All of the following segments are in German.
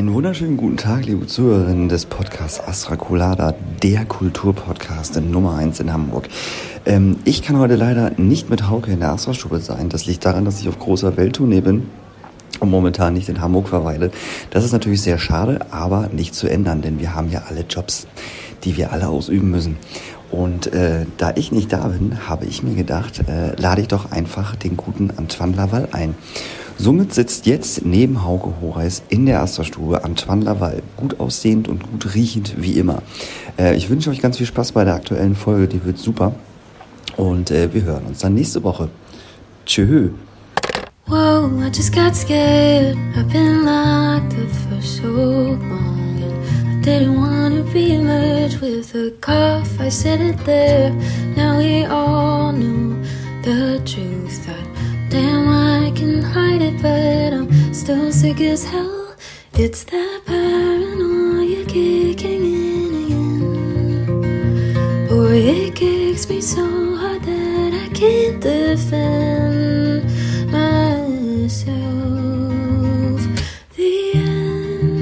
Einen wunderschönen guten Tag, liebe Zuhörerinnen des Podcasts Astra Colada, der Kulturpodcast Nummer 1 in Hamburg. Ähm, ich kann heute leider nicht mit Hauke in der Astra-Stube sein. Das liegt daran, dass ich auf großer Welttournee bin und momentan nicht in Hamburg verweile. Das ist natürlich sehr schade, aber nicht zu ändern, denn wir haben ja alle Jobs, die wir alle ausüben müssen. Und äh, da ich nicht da bin, habe ich mir gedacht, äh, lade ich doch einfach den guten Antoine Laval ein. Somit sitzt jetzt neben Hauke Horeis in der Asterstube Antoine Laval. Gut aussehend und gut riechend wie immer. Äh, ich wünsche euch ganz viel Spaß bei der aktuellen Folge, die wird super. Und äh, wir hören uns dann nächste Woche. Tschö. Whoa, I just got scared. I've been locked up for so long. And I didn't want to be merged with a cough. I said it there. Now we all know the truth. That damn, I can hide it, but I'm still sick as hell. It's that paranoia kicking in again. Boy, it kicks me so hard that I can't defend myself. The end.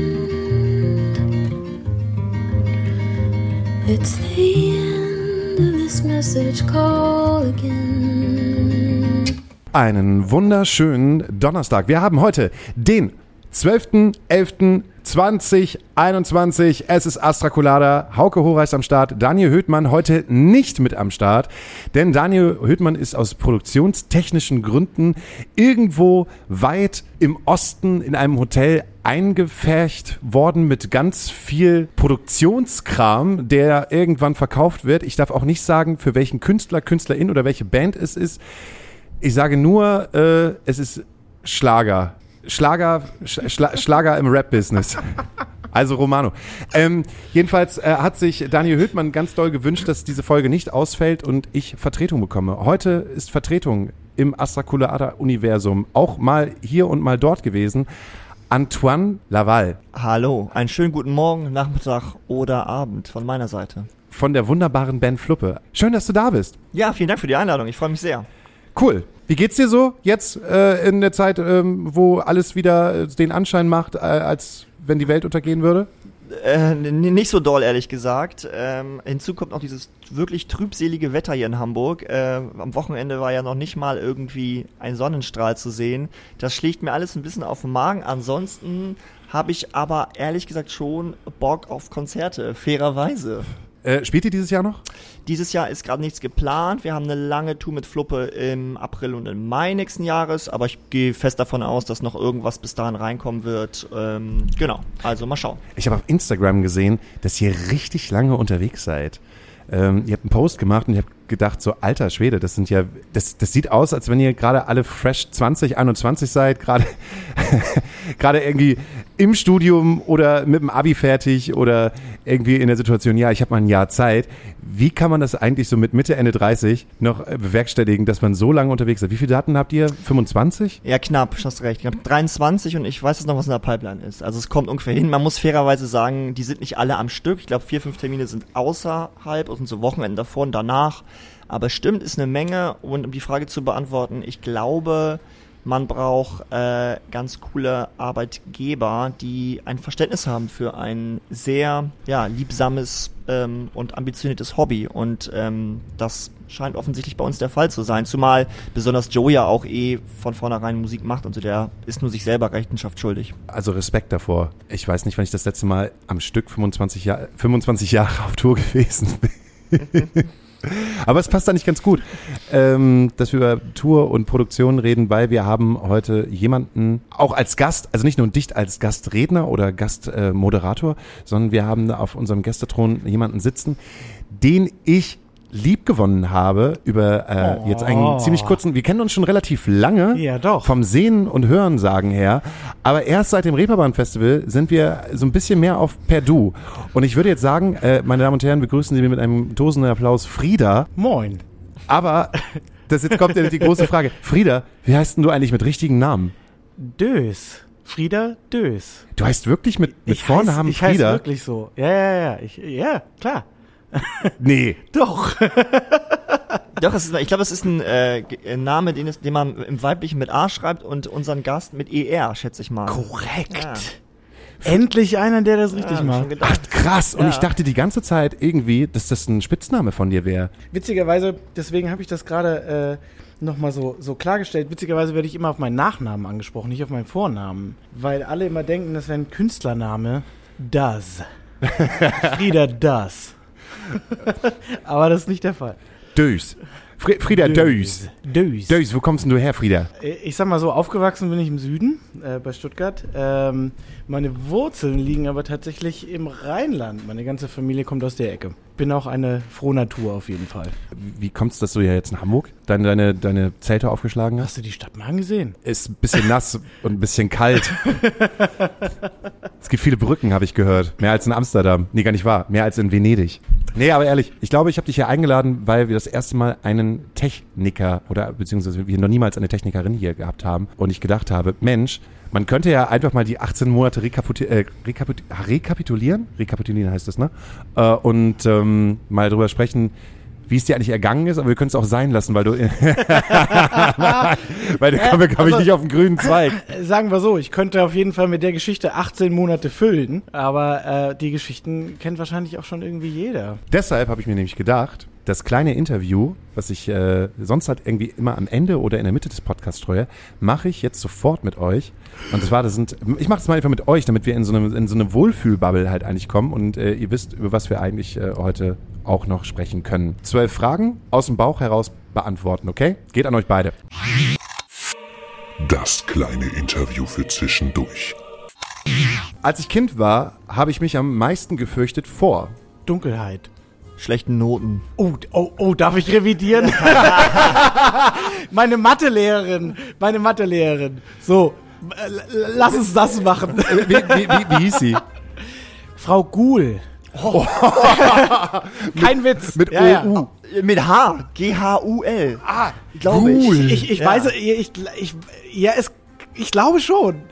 It's the end of this message call again. Einen wunderschönen Donnerstag. Wir haben heute den 12.11.2021. Es ist Astra Colada. Hauke Horeis am Start. Daniel Höhtmann heute nicht mit am Start. Denn Daniel Höhtmann ist aus produktionstechnischen Gründen irgendwo weit im Osten in einem Hotel eingefärcht worden mit ganz viel Produktionskram, der irgendwann verkauft wird. Ich darf auch nicht sagen, für welchen Künstler, Künstlerin oder welche Band es ist. Ich sage nur, äh, es ist Schlager. Schlager, Schla Schlager im Rap-Business. Also Romano. Ähm, jedenfalls äh, hat sich Daniel Höhtmann ganz doll gewünscht, dass diese Folge nicht ausfällt und ich Vertretung bekomme. Heute ist Vertretung im Astra Universum auch mal hier und mal dort gewesen. Antoine Laval Hallo, einen schönen guten Morgen, Nachmittag oder Abend von meiner Seite. von der wunderbaren Band Fluppe. Schön, dass du da bist. Ja, vielen Dank für die Einladung, ich freue mich sehr. Cool. Wie geht's dir so jetzt äh, in der Zeit, ähm, wo alles wieder äh, den Anschein macht, äh, als wenn die Welt untergehen würde? Äh, nicht so doll, ehrlich gesagt. Ähm, hinzu kommt noch dieses wirklich trübselige Wetter hier in Hamburg. Äh, am Wochenende war ja noch nicht mal irgendwie ein Sonnenstrahl zu sehen. Das schlägt mir alles ein bisschen auf den Magen. Ansonsten habe ich aber ehrlich gesagt schon Bock auf Konzerte, fairerweise. Äh, spielt ihr dieses Jahr noch? Dieses Jahr ist gerade nichts geplant. Wir haben eine lange Tour mit Fluppe im April und im Mai nächsten Jahres, aber ich gehe fest davon aus, dass noch irgendwas bis dahin reinkommen wird. Ähm, genau, also mal schauen. Ich habe auf Instagram gesehen, dass ihr richtig lange unterwegs seid. Ähm, ihr habt einen Post gemacht und ich habe gedacht, so alter Schwede, das sind ja, das, das sieht aus, als wenn ihr gerade alle fresh 20, 21 seid, gerade gerade irgendwie im Studium oder mit dem Abi fertig oder irgendwie in der Situation, ja, ich habe mal ein Jahr Zeit. Wie kann man das eigentlich so mit Mitte, Ende 30 noch äh, bewerkstelligen, dass man so lange unterwegs ist? Wie viele Daten habt ihr? 25? Ja, knapp, hast recht. Knapp 23 und ich weiß jetzt noch, was in der Pipeline ist. Also es kommt ungefähr hin. Man muss fairerweise sagen, die sind nicht alle am Stück. Ich glaube, vier, fünf Termine sind außerhalb und so Wochenenden davor und danach. Aber stimmt, ist eine Menge. Und um die Frage zu beantworten, ich glaube, man braucht äh, ganz coole Arbeitgeber, die ein Verständnis haben für ein sehr ja, liebsames ähm, und ambitioniertes Hobby. Und ähm, das scheint offensichtlich bei uns der Fall zu sein. Zumal besonders Joe ja auch eh von vornherein Musik macht und so der ist nur sich selber Rechenschaft schuldig. Also Respekt davor. Ich weiß nicht, wann ich das letzte Mal am Stück 25, Jahr, 25 Jahre auf Tour gewesen bin. Aber es passt da nicht ganz gut, ähm, dass wir über Tour und Produktion reden, weil wir haben heute jemanden auch als Gast, also nicht nur dich als Gastredner oder Gastmoderator, äh, sondern wir haben auf unserem Gästethron jemanden sitzen, den ich lieb gewonnen habe über äh, jetzt einen ziemlich kurzen, wir kennen uns schon relativ lange Ja, doch. vom Sehen und Hören sagen her, aber erst seit dem Reeperbahn Festival sind wir so ein bisschen mehr auf per Du und ich würde jetzt sagen, äh, meine Damen und Herren, begrüßen Sie mit einem tosenden Applaus Frieda, Moin. aber das jetzt kommt ja die große Frage, Frieda, wie heißt denn du eigentlich mit richtigen Namen? Dös. Frieda Dös. Du heißt wirklich mit, mit Ich Vornamen heiß, ich Frieda? wirklich so. Ja, ja, ja. Ich, ja, klar. Nee. Doch. Doch, es ist, ich glaube, es ist ein äh, äh, Name, den, es, den man im Weiblichen mit A schreibt und unseren Gast mit ER, schätze ich mal. Korrekt. Ja. Endlich einer, der das richtig ich macht. Ach, krass. Und Ja. ich dachte die ganze Zeit irgendwie, dass das ein Spitzname von dir wäre. Witzigerweise, deswegen habe ich das gerade äh, nochmal so, so klargestellt. Witzigerweise werde ich immer auf meinen Nachnamen angesprochen, nicht auf meinen Vornamen. Weil alle immer denken, das wäre ein Künstlername. Das. Frieda Das. Aber das ist nicht der Fall. Dös. Fri Frieda Dös. Dös. Dös, wo kommst denn du her, Frieda? Ich sag mal so, aufgewachsen bin ich im Süden, äh, bei Stuttgart. Ähm, meine Wurzeln liegen aber tatsächlich im Rheinland. Meine ganze Familie kommt aus der Ecke. Bin auch eine Frohnatur auf jeden Fall. Wie kommst du, dass du ja jetzt in Hamburg deine, deine, deine Zelte aufgeschlagen hast? Hast du die Stadt mal angesehen? Ist ein bisschen nass und ein bisschen kalt. es gibt viele Brücken, habe ich gehört. Mehr als in Amsterdam. Nee, gar nicht wahr. Mehr als in Venedig. Nee, aber ehrlich, ich glaube, ich habe dich hier eingeladen, weil wir das erste Mal einen Techniker oder beziehungsweise wir noch niemals eine Technikerin hier gehabt haben und ich gedacht habe, Mensch, man könnte ja einfach mal die 18 Monate rekaputi äh, rekapit rekapitulieren, rekapitulieren heißt das, ne? Äh, und ähm, mal drüber sprechen, wie es dir eigentlich ergangen ist, aber wir können es auch sein lassen, weil du, weil du komme komm ich nicht auf den grünen Zweig. Sagen wir so, ich könnte auf jeden Fall mit der Geschichte 18 Monate füllen, aber äh, die Geschichten kennt wahrscheinlich auch schon irgendwie jeder. Deshalb habe ich mir nämlich gedacht, das kleine Interview, was ich äh, sonst halt irgendwie immer am Ende oder in der Mitte des Podcasts streue, mache ich jetzt sofort mit euch. Und zwar, das sind, ich mache es mal einfach mit euch, damit wir in so eine, in so eine Wohlfühlbubble halt eigentlich kommen und äh, ihr wisst, über was wir eigentlich äh, heute auch noch sprechen können. Zwölf Fragen aus dem Bauch heraus beantworten, okay? Geht an euch beide. Das kleine Interview für zwischendurch. Als ich Kind war, habe ich mich am meisten gefürchtet vor. Dunkelheit. Schlechten Noten. Oh, oh, oh, darf ich revidieren? meine Mathelehrerin, meine Mathelehrerin. So, äh, lass uns das machen. Wie, wie, wie, wie hieß sie? Frau Guhl. Kein Witz. Mit ja, ja. OU. Mit H. G-H-U-L. Ah, glaube ich. Guhl. ich, ich Ja. weiß, ich, ich, ja, es, ich glaube schon.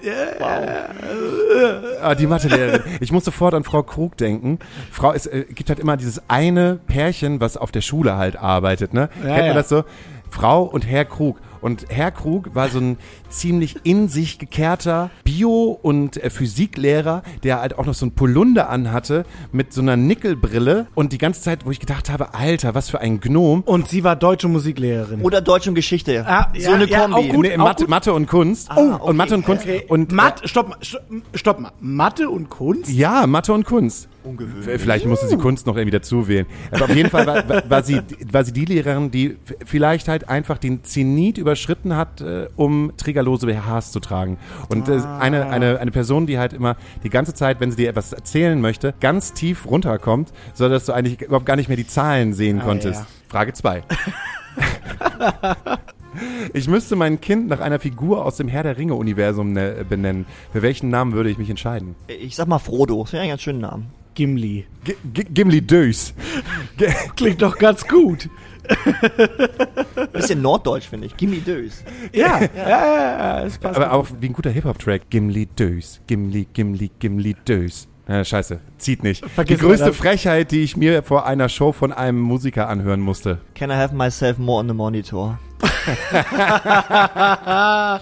Ah, die Mathelehrerin. Ich muss sofort an Frau Krug denken. Frau, es äh, gibt halt immer dieses eine Pärchen, was auf der Schule halt arbeitet, ne? Ja, Kennt man ja. das so? Frau und Herr Krug. Und Herr Krug war so ein ziemlich in sich gekehrter Bio- und äh, Physiklehrer, der halt auch noch so ein Polunder anhatte mit so einer Nickelbrille und die ganze Zeit, wo ich gedacht habe, Alter, was für ein Gnom. Und sie war deutsche Musiklehrerin. Oder Deutsch und Geschichte. Ah, so ja, eine ja, Kombi. auch gut. Nee, Mathe. Mathe und Kunst. Ah, und okay. Mathe und Kunst. Okay. Und Matt, stopp, mal, stopp, stopp mal. Mathe und Kunst? Ja, Mathe und Kunst. Ungewöhnlich. Vielleicht musste sie Kunst noch irgendwie dazu wählen. Aber auf jeden Fall war, war, war, sie, war sie die Lehrerin, die vielleicht halt einfach den Zenit überschritten hat, äh, um trägerlose BHs zu tragen. Und äh, eine, eine, eine Person, die halt immer die ganze Zeit, wenn sie dir etwas erzählen möchte, ganz tief runterkommt, sodass du eigentlich überhaupt gar nicht mehr die Zahlen sehen konntest. ja. Frage 2. Ich müsste mein Kind nach einer Figur aus dem Herr der Ringe-Universum ne, benennen. Für welchen Namen würde ich mich entscheiden? Ich sag mal Frodo. Das wäre ein ganz schöner Name. Gimli. G G Gimli Dös. Klingt doch ganz gut. Bisschen norddeutsch, finde ich. Gimme Dös. Ja, ja, ja, ja. Aber auch wie ein guter Hip-Hop-Track. Gimli Dös. Gimli, Gimli, Gimli Dös. Äh, scheiße, zieht nicht. Vergiss die größte. Frechheit, die ich mir vor einer Show von einem Musiker anhören musste. Can I have myself more on the monitor?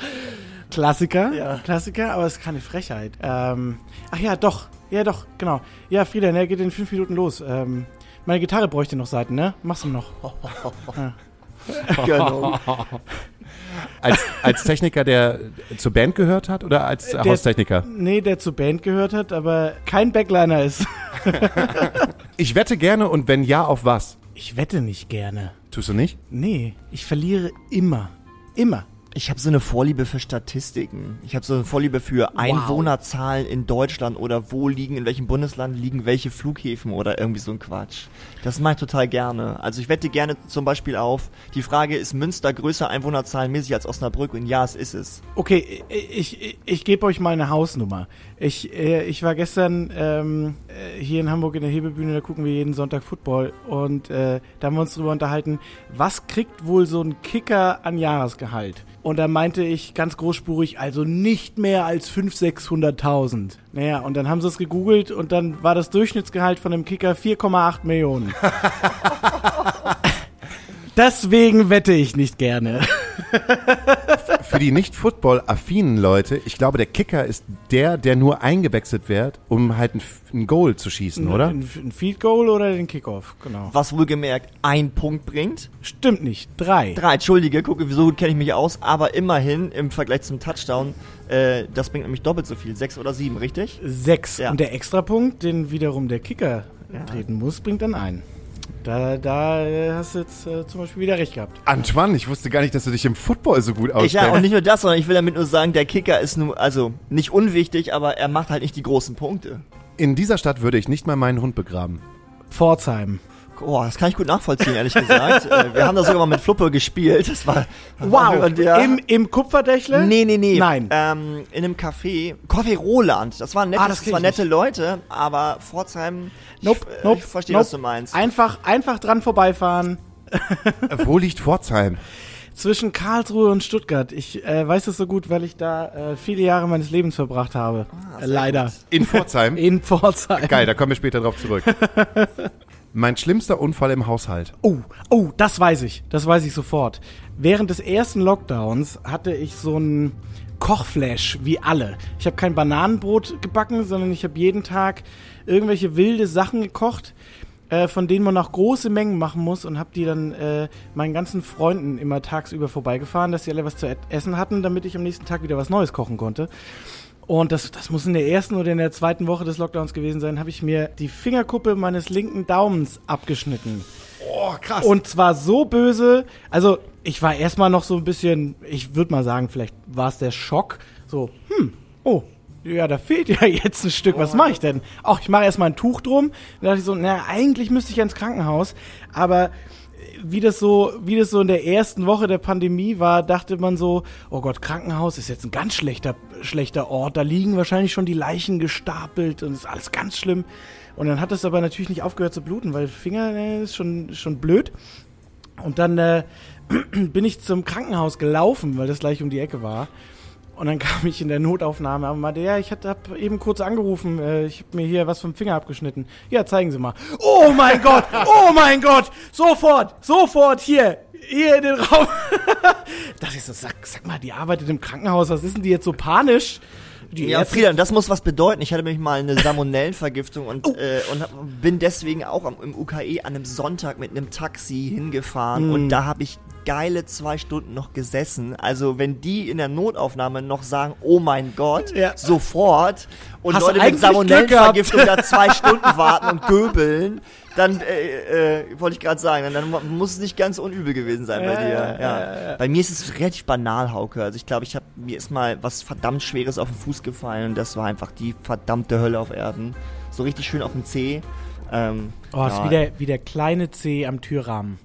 Klassiker, Ja. Klassiker, aber es ist keine Frechheit. Ähm, ach ja, doch, ja doch, genau. Ja, Frieda, ne, geht in fünf Minuten los. Ähm, meine Gitarre bräuchte noch Seiten, ne? Machst du noch. genau. Als, als Techniker, der zur Band gehört hat oder als Der- Haustechniker? Nee, der zur Band gehört hat, aber kein Backliner ist. Ich wette gerne und wenn ja, auf was? Ich wette nicht gerne. Tust du nicht? Nee, ich verliere immer. Immer. Ich habe so eine Vorliebe für Statistiken. Ich habe so eine Vorliebe für Einwohnerzahlen in Deutschland oder wo liegen, in welchem Bundesland liegen welche Flughäfen oder irgendwie so ein Quatsch. Das mache ich total gerne. Also ich wette gerne zum Beispiel auf, die Frage, ist Münster größer einwohnerzahlenmäßig als Osnabrück? Und ja, es ist es. Okay, ich, ich, ich gebe euch mal eine Hausnummer. Ich, äh, ich war gestern ähm, äh, hier in Hamburg in der Hebebühne, da gucken wir jeden Sonntag Football und äh, da haben wir uns drüber unterhalten, was kriegt wohl so ein Kicker an Jahresgehalt? Und da meinte ich ganz großspurig, also nicht mehr als 500.000, 600.000. Naja, und dann haben sie es gegoogelt und dann war das Durchschnittsgehalt von einem Kicker 4,8 Millionen. Deswegen wette ich nicht gerne. für die nicht Football-affinen Leute, ich glaube, der Kicker ist der, der nur eingewechselt wird, um halt ein, ein Goal zu schießen, oder? Ein, ein Field Goal oder den Kickoff, genau. Was wohlgemerkt ein Punkt bringt. Stimmt nicht, drei. Drei, entschuldige, gucke, so gut kenne ich mich aus, aber immerhin im Vergleich zum Touchdown, äh, das bringt nämlich doppelt so viel, sechs oder sieben, richtig? Sechs. Ja. Und der Extrapunkt, den wiederum der Kicker Ja. treten muss, bringt dann einen. Da, da hast du jetzt äh, zum Beispiel wieder recht gehabt. Antoine, ich wusste gar nicht, dass du dich im Football so gut Ich, auskennst. ja, und nicht nur das, sondern ich will damit nur sagen, der Kicker ist nur, also nicht unwichtig, aber er macht halt nicht die großen Punkte. In dieser Stadt würde ich nicht mal meinen Hund begraben. Pforzheim. Boah, das kann ich gut nachvollziehen, ehrlich gesagt. äh, wir haben da sogar mal mit Fluppe gespielt. Das war. Wow, Und der, im, im Kupferdächle? Nee, nee, nee. Nein. Ähm, in einem Café. Café Roland. Das waren, nettes, Ah, das das waren nette Leute, aber Pforzheim. Nope, ich, äh, nope, Ich verstehe, nope. was du meinst. Einfach, einfach dran vorbeifahren. Äh, Wo liegt Pforzheim? Zwischen Karlsruhe und Stuttgart. Ich äh, weiß es so gut, weil ich da äh, viele Jahre meines Lebens verbracht habe. Ah, leider. gut. In Pforzheim? In Pforzheim. Geil, da kommen wir später drauf zurück. Mein schlimmster Unfall im Haushalt. Oh, oh, das weiß ich. Das weiß ich sofort. Während des ersten Lockdowns hatte ich so einen Kochflash wie alle. Ich habe kein Bananenbrot gebacken, sondern ich habe jeden Tag irgendwelche wilde Sachen gekocht, äh, von denen man auch große Mengen machen muss und habe die dann äh, meinen ganzen Freunden immer tagsüber vorbeigefahren, dass sie alle was zu essen hatten, damit ich am nächsten Tag wieder was Neues kochen konnte. Und das, das muss in der ersten oder in der zweiten Woche des Lockdowns gewesen sein, habe ich mir die Fingerkuppe meines linken Daumens abgeschnitten. Oh, krass. Und zwar so böse, also ich war erstmal noch so ein bisschen, ich würde mal sagen, vielleicht war es der Schock, so, hm, oh, ja, da fehlt ja jetzt ein Stück, was mache ich denn? Ach, ich mache erstmal ein Tuch drum. Da dachte ich so, na, eigentlich müsste ich ja ins Krankenhaus, aber wie das so, wie das so in der ersten Woche der Pandemie war, dachte man so, oh Gott, Krankenhaus ist jetzt ein ganz schlechter, schlechter Ort. Da liegen wahrscheinlich schon die Leichen gestapelt und ist alles ganz schlimm. Und dann hat es aber natürlich nicht aufgehört zu bluten, weil Finger äh, ist schon, schon blöd. Und dann äh, bin ich zum Krankenhaus gelaufen, weil das gleich um die Ecke war. Und dann kam ich in der Notaufnahme und meinte, ja, ich habe eben kurz angerufen, äh, ich habe mir hier was vom Finger abgeschnitten. Ja, zeigen Sie mal. Oh mein Gott, oh mein Gott, sofort, sofort hier, hier in den Raum. da dachte ich so, sag, sag mal, die arbeitet im Krankenhaus, was ist denn die jetzt so panisch? Die Ja, Ärzte- Friedan, das muss was bedeuten. Ich hatte nämlich mal eine Salmonellenvergiftung und, Oh. äh, und hab, bin deswegen auch am, im UKE an einem Sonntag mit einem Taxi hingefahren Hm. und da habe ich geile zwei Stunden noch gesessen. Also wenn die in der Notaufnahme noch sagen, oh mein Gott, Ja. sofort und Hast Leute mit Salmonellenvergiftung da zwei Stunden warten und göbeln, dann äh, äh, wollte ich gerade sagen, dann, dann muss es nicht ganz unübel gewesen sein bei dir. ja, ja. Bei mir ist es relativ banal, Hauke. Also ich glaube, ich habe mir ist mal was verdammt Schweres auf den Fuß gefallen und das war einfach die verdammte Hölle auf Erden. So richtig schön auf dem Zeh. Ähm, Oh, ist ja, wie der, wie der kleine C am Türrahmen.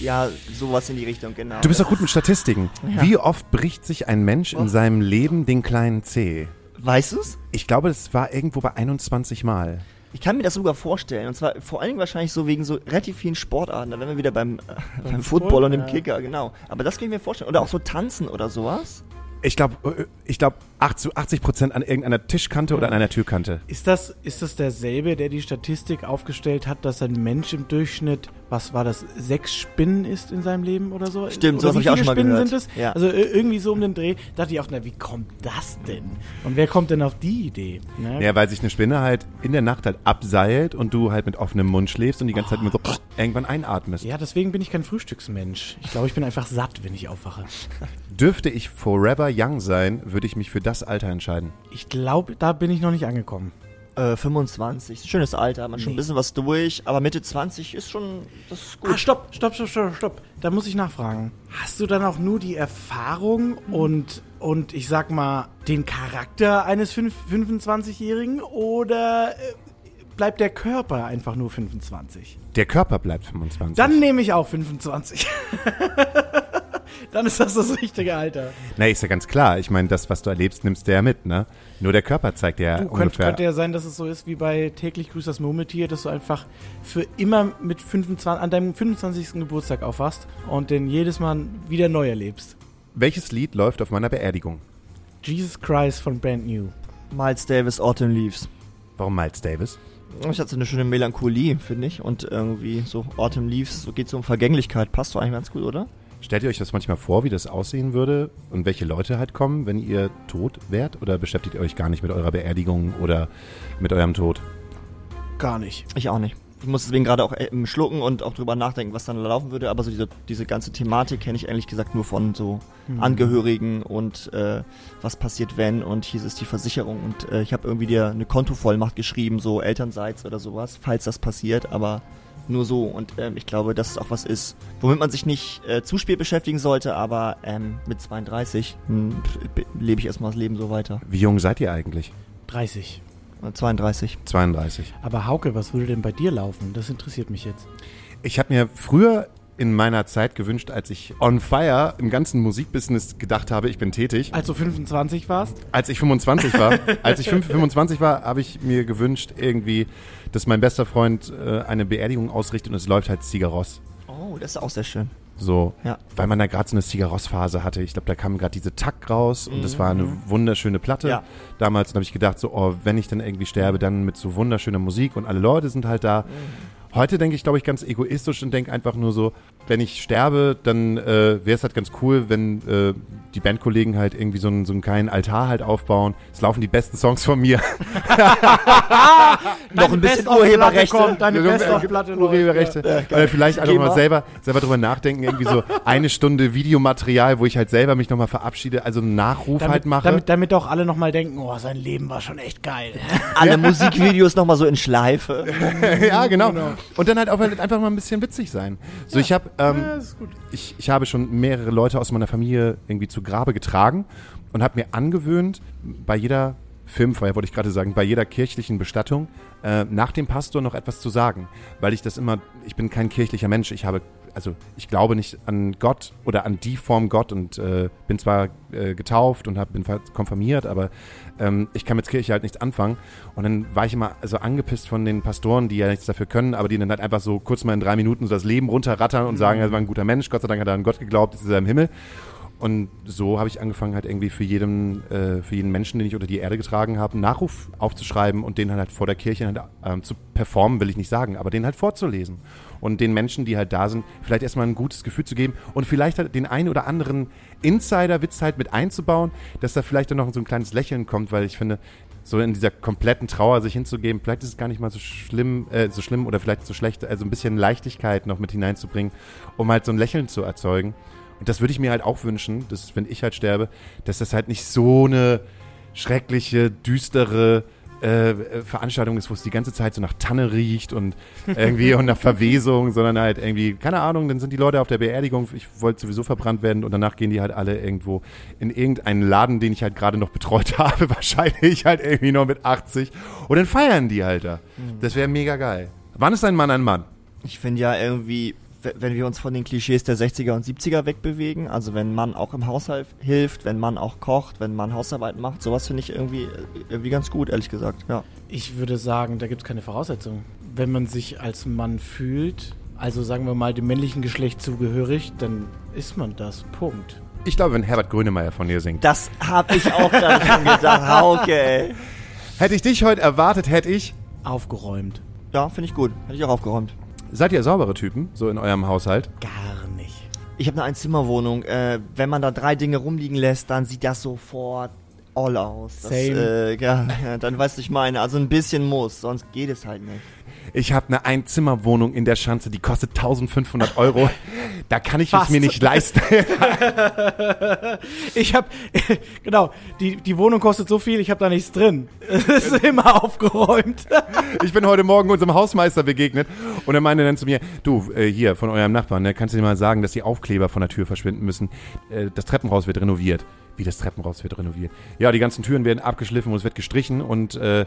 ja, sowas in die Richtung, genau. Du bist doch gut mit Statistiken. Ja. Wie oft bricht sich ein Mensch in seinem Leben den kleinen C? Weißt du's? Ich glaube, es war irgendwo bei 21 Mal. Ich kann mir das sogar vorstellen. Und zwar vor allen Dingen wahrscheinlich so wegen so relativ vielen Sportarten. Da wären wir wieder beim, äh, beim Football und dem ja. Kicker, genau. Aber das kann ich mir vorstellen. Oder auch so tanzen oder sowas. Ich glaube, ich glaube 80 Prozent an irgendeiner Tischkante oder an einer Türkante. Ist das, ist das derselbe, der die Statistik aufgestellt hat, dass ein Mensch im Durchschnitt, was war das, sechs Spinnen isst in seinem Leben oder so? Stimmt, oder sowas wie hab ich auch schon mal Spinnen gehört. sind es? Ja. Also ir- irgendwie so um den Dreh. Dachte ich auch, na, wie kommt das denn? Und wer kommt denn auf die Idee? Ne? Ja, weil sich eine Spinne halt in der Nacht halt abseilt und du halt mit offenem Mund schläfst und die ganze Zeit mit so irgendwann einatmest. Ja, deswegen bin ich kein Frühstücksmensch. Ich glaube, ich bin einfach satt, wenn ich aufwache. Dürfte ich forever young sein, würde ich mich für das Alter entscheiden. Ich glaube, da bin ich noch nicht angekommen. Äh, 25. Schönes Alter, man schon ein bisschen was durch. Aber Mitte 20 ist schon, das ist gut. Ah, stopp, stopp, stopp, stopp, stopp. Da muss ich nachfragen. Hast du dann auch nur die Erfahrung und, und ich sag mal, den Charakter eines fünf- 25-Jährigen oder äh, bleibt der Körper einfach nur 25? Der Körper bleibt 25. Dann nehme ich auch 25. dann ist das das richtige Alter. Na, ist ja ganz klar. Ich meine, das, was du erlebst, nimmst du ja mit, ne? Nur der Körper zeigt ja Du, könnte, ungefähr. könnte ja sein, dass es so ist wie bei täglich grüßt das Murmeltier, dass du einfach für immer mit 25, an deinem 25. Geburtstag aufwachst und den jedes Mal wieder neu erlebst. Welches Lied läuft auf meiner Beerdigung? Jesus Christ von Brand New. Miles Davis, Autumn Leaves. Warum Miles Davis? Ich hatte so eine schöne Melancholie, finde ich. Und irgendwie so Autumn Leaves, so geht so um Vergänglichkeit. Passt doch eigentlich ganz gut, oder? Stellt ihr euch das manchmal vor, wie das aussehen würde und welche Leute halt kommen, wenn ihr tot wärt? Oder beschäftigt ihr euch gar nicht mit eurer Beerdigung oder mit eurem Tod? Gar nicht. Ich auch nicht. Ich muss deswegen gerade auch äh, schlucken und auch drüber nachdenken, was dann laufen würde. Aber so diese, diese ganze Thematik kenne ich ehrlich gesagt nur von so Angehörigen und äh, was passiert wenn und hier ist die Versicherung und äh, ich habe irgendwie dir eine Kontovollmacht geschrieben, so Elternseits oder sowas, falls das passiert, aber nur so und ähm, ich glaube, dass es auch was ist, womit man sich nicht äh, zu spät beschäftigen sollte, aber ähm, mit 32 hm, lebe ich erstmal das Leben so weiter. Wie jung seid ihr eigentlich? 30. Äh, 32. 32. Aber Hauke, was würde denn bei dir laufen? Das interessiert mich jetzt. Ich habe mir früher in meiner Zeit gewünscht, als ich on fire im ganzen Musikbusiness gedacht habe, ich bin tätig. Als du 25 warst? Als ich 25 war, als ich 5 25 war, habe ich mir gewünscht irgendwie, dass mein bester Freund äh, eine Beerdigung ausrichtet und es läuft halt Zigaros. Oh, das ist auch sehr schön. So, Ja. weil man da gerade so eine Zigaros-Phase hatte. Ich glaube, da kam gerade diese Tack raus und das war eine wunderschöne Platte. Ja. Damals habe ich gedacht, so, oh, wenn ich dann irgendwie sterbe, dann mit so wunderschöner Musik und alle Leute sind halt da. Heute denke ich, glaube ich, ganz egoistisch und denke einfach nur so, wenn ich sterbe, dann äh, wäre es halt ganz cool, wenn äh, die Bandkollegen halt irgendwie so einen, so einen kleinen Altar halt aufbauen. Es laufen die besten Songs von mir. Noch ein bisschen Urheberrechte. kommt, Deine Ja, Best-of-Platte läuft, Urheberrechte. Oder vielleicht einfach mal selber, selber drüber nachdenken, irgendwie so eine Stunde Videomaterial, wo ich halt selber mich nochmal verabschiede, also einen Nachruf Damit, halt mache. damit, damit auch alle nochmal denken, oh, sein Leben war schon echt geil. Alle Musikvideos nochmal so in Schleife. ja, genau. Und dann halt auch halt einfach mal ein bisschen witzig sein. So, ich habe ähm, Ja, ist gut. ich, ich habe schon mehrere Leute aus meiner Familie irgendwie zu Grabe getragen und habe mir angewöhnt, bei jeder Filmfeier, wollte ich gerade sagen, bei jeder kirchlichen Bestattung äh, nach dem Pastor noch etwas zu sagen. Weil ich das immer, ich bin kein kirchlicher Mensch, ich habe, also ich glaube nicht an Gott oder an die Form Gott und äh, bin zwar äh, getauft und hab, bin konfirmiert, aber ähm, ich kann mit Kirche halt nichts anfangen. Und dann war ich immer so angepisst von den Pastoren, die ja nichts dafür können, aber die dann halt einfach so kurz mal in drei Minuten so das Leben runterrattern und sagen, er war ein guter Mensch, Gott sei Dank hat er an Gott geglaubt, ist er im Himmel. Und so habe ich angefangen, halt irgendwie für jeden, äh, für jeden Menschen, den ich unter die Erde getragen habe, einen Nachruf aufzuschreiben und den halt vor der Kirche halt, ähm, zu performen, will ich nicht sagen, aber den halt vorzulesen. Und den Menschen, die halt da sind, vielleicht erstmal ein gutes Gefühl zu geben und vielleicht halt den einen oder anderen Insider-Witz halt mit einzubauen, dass da vielleicht dann noch so ein kleines Lächeln kommt, weil ich finde, so in dieser kompletten Trauer sich hinzugeben, vielleicht ist es gar nicht mal so schlimm, äh, so schlimm oder vielleicht so schlecht, also ein bisschen Leichtigkeit noch mit hineinzubringen, um halt so ein Lächeln zu erzeugen. Und das würde ich mir halt auch wünschen, dass, wenn ich halt sterbe, dass das halt nicht so eine schreckliche, düstere äh, Veranstaltung ist, wo es die ganze Zeit so nach Tanne riecht und irgendwie und nach Verwesung, sondern halt irgendwie, keine Ahnung, dann sind die Leute auf der Beerdigung, ich wollte sowieso verbrannt werden und danach gehen die halt alle irgendwo in irgendeinen Laden, den ich halt gerade noch betreut habe, wahrscheinlich halt irgendwie noch mit 80 und dann feiern die halt da. Das wäre mega geil. Wann ist ein Mann ein Mann? Ich finde ja irgendwie, wenn wir uns von den Klischees der 60er und 70er wegbewegen, also wenn Mann auch im Haushalt hilft, wenn Mann auch kocht, wenn Mann Hausarbeit macht, sowas finde ich irgendwie, irgendwie ganz gut, ehrlich gesagt, ja. Ich würde sagen, da gibt es keine Voraussetzung. Wenn man sich als Mann fühlt, also sagen wir mal dem männlichen Geschlecht zugehörig, dann ist man das. Punkt. Ich glaube, wenn Herbert Grönemeyer von dir singt. Das habe ich auch gerade schon gedacht, Hauke, ey. Hätte ich dich heute erwartet, hätte ich. Aufgeräumt. Ja, finde ich gut, hätte ich auch aufgeräumt. Seid ihr saubere Typen, so in eurem Haushalt? Gar nicht. Ich habe eine Einzimmerwohnung, äh, wenn man da drei Dinge rumliegen lässt, dann sieht das sofort all aus. Das, Same. äh, ja, dann weißt du, ich meine, also ein bisschen muss, sonst geht es halt nicht. Ich habe eine Einzimmerwohnung in der Schanze, die kostet 1500 Euro. Da kann ich es Fast. mir nicht leisten. Ich habe, genau, die, die Wohnung kostet so viel, ich habe da nichts drin. Es ist immer aufgeräumt. Ich bin heute Morgen unserem Hausmeister begegnet und er meinte dann zu mir, du, äh, hier, von eurem Nachbarn, ne, kannst du dir mal sagen, dass die Aufkleber von der Tür verschwinden müssen. Äh, das Treppenhaus wird renoviert. Wie das Treppenhaus wird renoviert? Ja, die ganzen Türen werden abgeschliffen und es wird gestrichen und äh,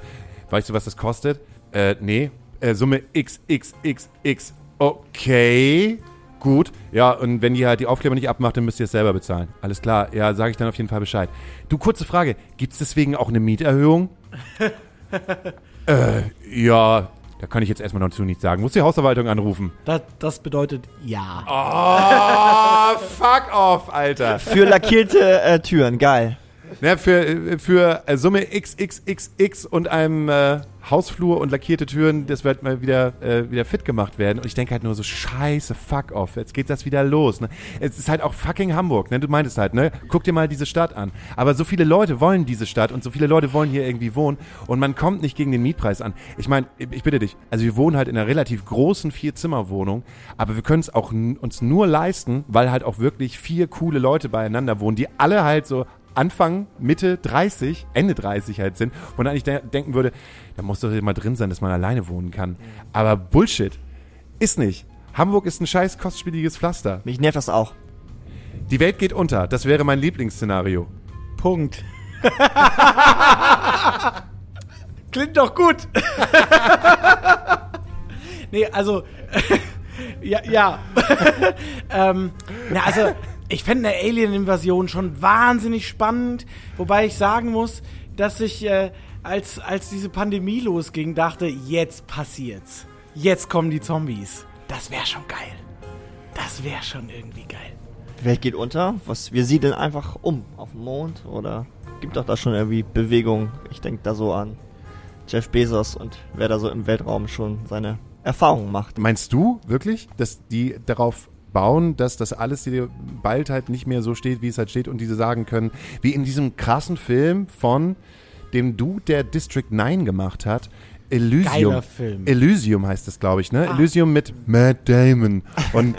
weißt du, was das kostet? Äh, nee, äh, Summe XXXX. Okay. Gut, ja, und wenn ihr halt die Aufkleber nicht abmacht, dann müsst ihr es selber bezahlen. Alles klar, ja, sage ich dann auf jeden Fall Bescheid. Du, kurze Frage, gibt's deswegen auch eine Mieterhöhung? äh, ja, da kann ich jetzt erstmal noch dazu nichts sagen. Muss die Hausverwaltung anrufen. Das, das bedeutet ja. Oh, fuck off, Alter. Für lackierte äh, Türen, geil. Ja, für, für äh, Summe XXXX und einem äh, Hausflur und lackierte Türen, das wird mal wieder, äh, wieder fit gemacht werden. Und ich denke halt nur so, scheiße, fuck off, jetzt geht das wieder los. Ne? Es ist halt auch fucking Hamburg, ne? Du meintest halt, ne? Guck dir mal diese Stadt an. Aber so viele Leute wollen diese Stadt und so viele Leute wollen hier irgendwie wohnen und man kommt nicht gegen den Mietpreis an. Ich meine, ich bitte dich, also wir wohnen halt in einer relativ großen Vier-Zimmer-Wohnung, aber wir können es auch uns nur leisten, weil halt auch wirklich vier coole Leute beieinander wohnen, die alle halt so Anfang, Mitte 30, Ende 30 halt sind, wo man eigentlich de denken würde, da muss doch immer drin sein, dass man alleine wohnen kann. Aber Bullshit. Ist nicht. Hamburg ist ein scheiß kostspieliges Pflaster. Mich nervt das auch. Die Welt geht unter. Das wäre mein Lieblingsszenario. Punkt. Klingt doch gut. nee, also, ja, ja. ähm, na, also, ich fände eine Alien-Invasion schon wahnsinnig spannend, wobei ich sagen muss, dass ich, äh, als, als diese Pandemie losging, dachte, jetzt passiert's. Jetzt kommen die Zombies. Das wäre schon geil. Das wäre schon irgendwie geil. Die Welt geht unter. Was, wir siedeln einfach um auf dem Mond oder gibt doch da schon irgendwie Bewegung. Ich denke da so an Jeff Bezos und wer da so im Weltraum schon seine Erfahrungen macht. Meinst du wirklich, dass die darauf bauen, dass das alles hier bald halt nicht mehr so steht, wie es halt steht und diese sagen können, wie in diesem krassen Film von dem Dude, der District 9 gemacht hat, Elysium. Geiler Film. Elysium heißt es, glaube ich, ne? Ah. Elysium mit Matt Damon. Und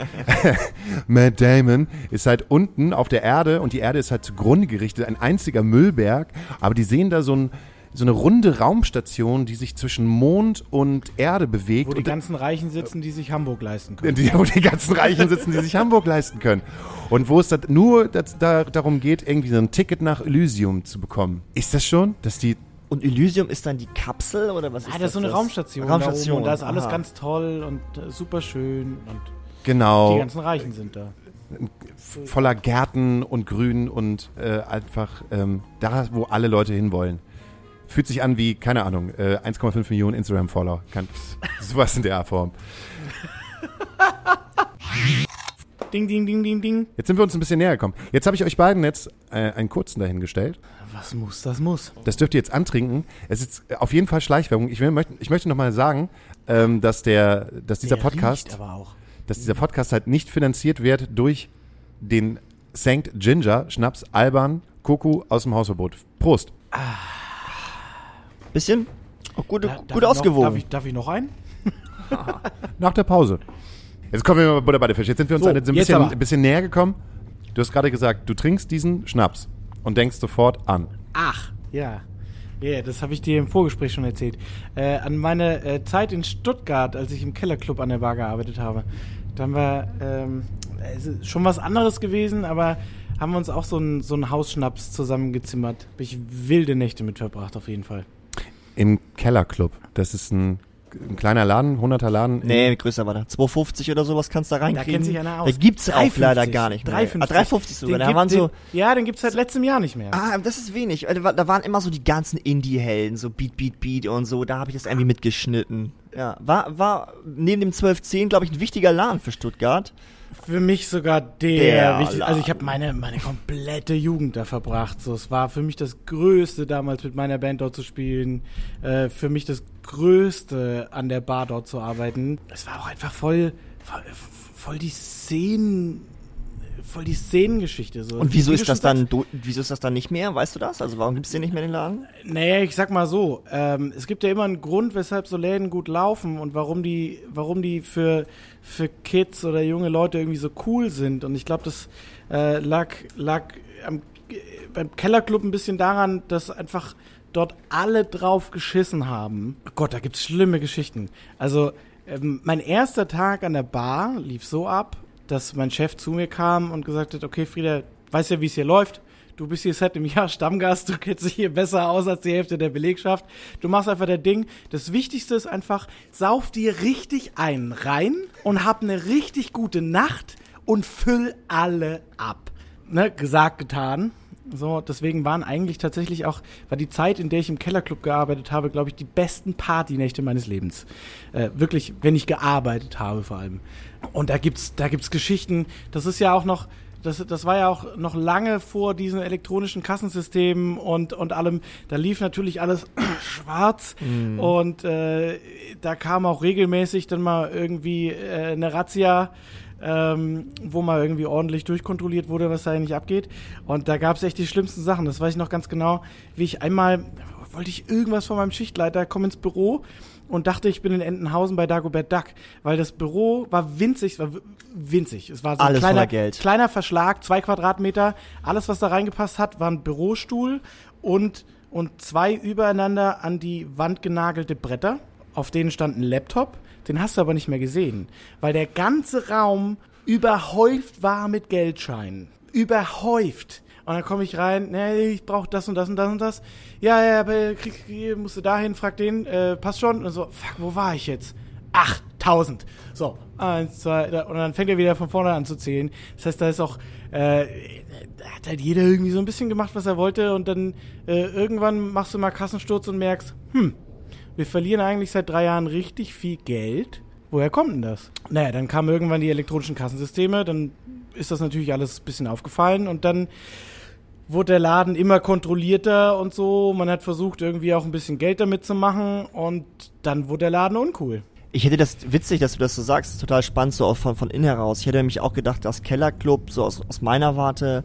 Matt Damon ist halt unten auf der Erde und die Erde ist halt zugrunde gerichtet, ein einziger Müllberg. Aber die sehen da so, ein, so eine runde Raumstation, die sich zwischen Mond und Erde bewegt. Wo die und ganzen Reichen sitzen, die sich Hamburg leisten können. die, wo die ganzen Reichen sitzen, die sich Hamburg leisten können. Und wo es das nur das, da, darum geht, irgendwie so ein Ticket nach Elysium zu bekommen. Ist das schon? Dass die. Und Elysium ist dann die Kapsel oder was ist Ah, das ist so eine das? Raumstation. Raumstation. Da, oben und da ist alles aha. ganz toll und äh, super schön und Genau. die ganzen Reichen sind da. voller Gärten und Grün und äh, einfach ähm, da, wo alle Leute hinwollen. Fühlt sich an wie, keine Ahnung, äh, 1,5 Millionen Instagram-Follower. Sowas in der Form. Ding, ding, ding, ding, ding. Jetzt sind wir uns ein bisschen näher gekommen. Jetzt habe ich euch beiden jetzt äh, einen kurzen dahingestellt. Was muss, das muss. Das dürft ihr jetzt antrinken. Es ist auf jeden Fall Schleichwerbung. Ich, will, möchte, ich möchte nochmal sagen, ähm, dass, der, dass dieser Der Podcast, riecht aber auch. dass dieser Podcast halt nicht finanziert wird durch den St. Ginger Schnaps Alban Koku aus dem Hausverbot. Prost. Bisschen? Auch gut, Da- darf gut ich noch- ausgewogen. Darf ich, darf ich noch einen? Nach der Pause. Jetzt kommen wir mal bei Butter bei der Fisch. Jetzt sind wir uns So, ein jetzt bisschen, ein bisschen näher gekommen. Du hast gerade gesagt, du trinkst diesen Schnaps und denkst sofort an. Ach, ja. Ja, das habe ich dir im Vorgespräch schon erzählt. Äh, an meine äh, Zeit in Stuttgart, als ich im Kellerclub an der Bar gearbeitet habe. Dann war ähm, es ist schon was anderes gewesen, aber haben wir uns auch so einen so Hausschnaps zusammengezimmert. Hab ich wilde Nächte mit verbracht, auf jeden Fall. Im Kellerclub. Das ist ein, ein kleiner Laden, 100er Laden. Nee, größer war der. 250 oder sowas kannst du da reinkriegen. kennt sich einer aus. Da gibt's auch 3,50. leider gar nicht mehr. 3,50. Ah, 350 sogar. Den Da gibt- waren so, den, ja, den gibt's seit letztem Jahr nicht mehr. ah, das ist wenig. Da da waren immer so die ganzen Indie-Helden, so Beat, Beat, Beat und so. Da habe ich das irgendwie mitgeschnitten. Ja, war, war neben dem 1210, glaube ich, ein wichtiger Laden für Stuttgart. Für mich sogar der, Der wichtig, Also ich habe meine, meine komplette Jugend da verbracht. So, es war für mich das Größte damals mit meiner Band dort zu spielen. Äh, für mich das Größte an der Bar dort zu arbeiten. Es war auch einfach voll, voll, voll die Szenen, voll die Szenengeschichte. So. Und wieso Wie ist das dann, du, wieso ist das dann nicht mehr? Weißt du das? Also warum gibt's den nicht mehr den Laden? Naja, ich sag mal so, ähm, es gibt ja immer einen Grund, weshalb so Läden gut laufen und warum die, warum die für, für Kids oder junge Leute irgendwie so cool sind. Und ich glaube, das äh, lag, lag am, beim Kellerclub ein bisschen daran, dass einfach dort alle drauf geschissen haben. Oh Gott, da gibt's schlimme Geschichten. Also, ähm, mein erster Tag an der Bar lief so ab, dass mein Chef zu mir kam und gesagt hat, okay, Frieda, weißt ja, wie es hier läuft. Du bist hier seit einem Jahr Stammgast, du kennst dich hier besser aus als die Hälfte der Belegschaft. Du machst einfach der Ding. Das Wichtigste ist einfach, sauf dir richtig einen rein und hab eine richtig gute Nacht und füll alle ab. Ne, gesagt, getan. So, deswegen waren eigentlich tatsächlich auch, war die Zeit, in der ich im Kellerclub gearbeitet habe, glaube ich, die besten Partynächte meines Lebens. Äh, wirklich, wenn ich gearbeitet habe vor allem. Und da gibt's, da gibt's Geschichten. Das ist ja auch noch, das, das war ja auch noch lange vor diesen elektronischen Kassensystemen und, und allem. Da lief natürlich alles schwarz Mhm. und äh, da kam auch regelmäßig dann mal irgendwie äh, eine Razzia, ähm, wo mal irgendwie ordentlich durchkontrolliert wurde, was da eigentlich abgeht. Und da gab es echt die schlimmsten Sachen. Das weiß ich noch ganz genau, wie ich einmal, wollte ich irgendwas von meinem Schichtleiter, komme ins Büro und dachte, ich bin in Entenhausen bei Dagobert Duck, weil das Büro war winzig, es war winzig. Es war so Alles ein kleiner, Geld. kleiner Verschlag, zwei Quadratmeter. Alles, was da reingepasst hat, war ein Bürostuhl und, und zwei übereinander an die Wand genagelte Bretter. Auf denen stand ein Laptop. Den hast du aber nicht mehr gesehen, weil der ganze Raum überhäuft war mit Geldscheinen. Überhäuft. Und dann komme ich rein, nee, ich brauche das und das und das und das. Ja, ja, aber krieg, musst du dahin, frag den, äh, passt schon. Und so, fuck, wo war ich jetzt? Ach, 1000. So, eins, zwei, da, und dann fängt er wieder von vorne an zu zählen. Das heißt, da ist auch, äh, da hat halt jeder irgendwie so ein bisschen gemacht, was er wollte. Und dann äh, irgendwann machst du mal Kassensturz und merkst, hm, wir verlieren eigentlich seit drei Jahren richtig viel Geld. Woher kommt denn das? Naja, dann kamen irgendwann die elektronischen Kassensysteme, dann ist das natürlich alles ein bisschen aufgefallen und dann wurde der Laden immer kontrollierter und so. Man hat versucht, irgendwie auch ein bisschen Geld damit zu machen und dann wurde der Laden uncool. Ich hätte das witzig, dass du das so sagst, total spannend, so auch von, von innen heraus. Ich hätte nämlich auch gedacht, dass Kellerclub, so aus, aus meiner Warte,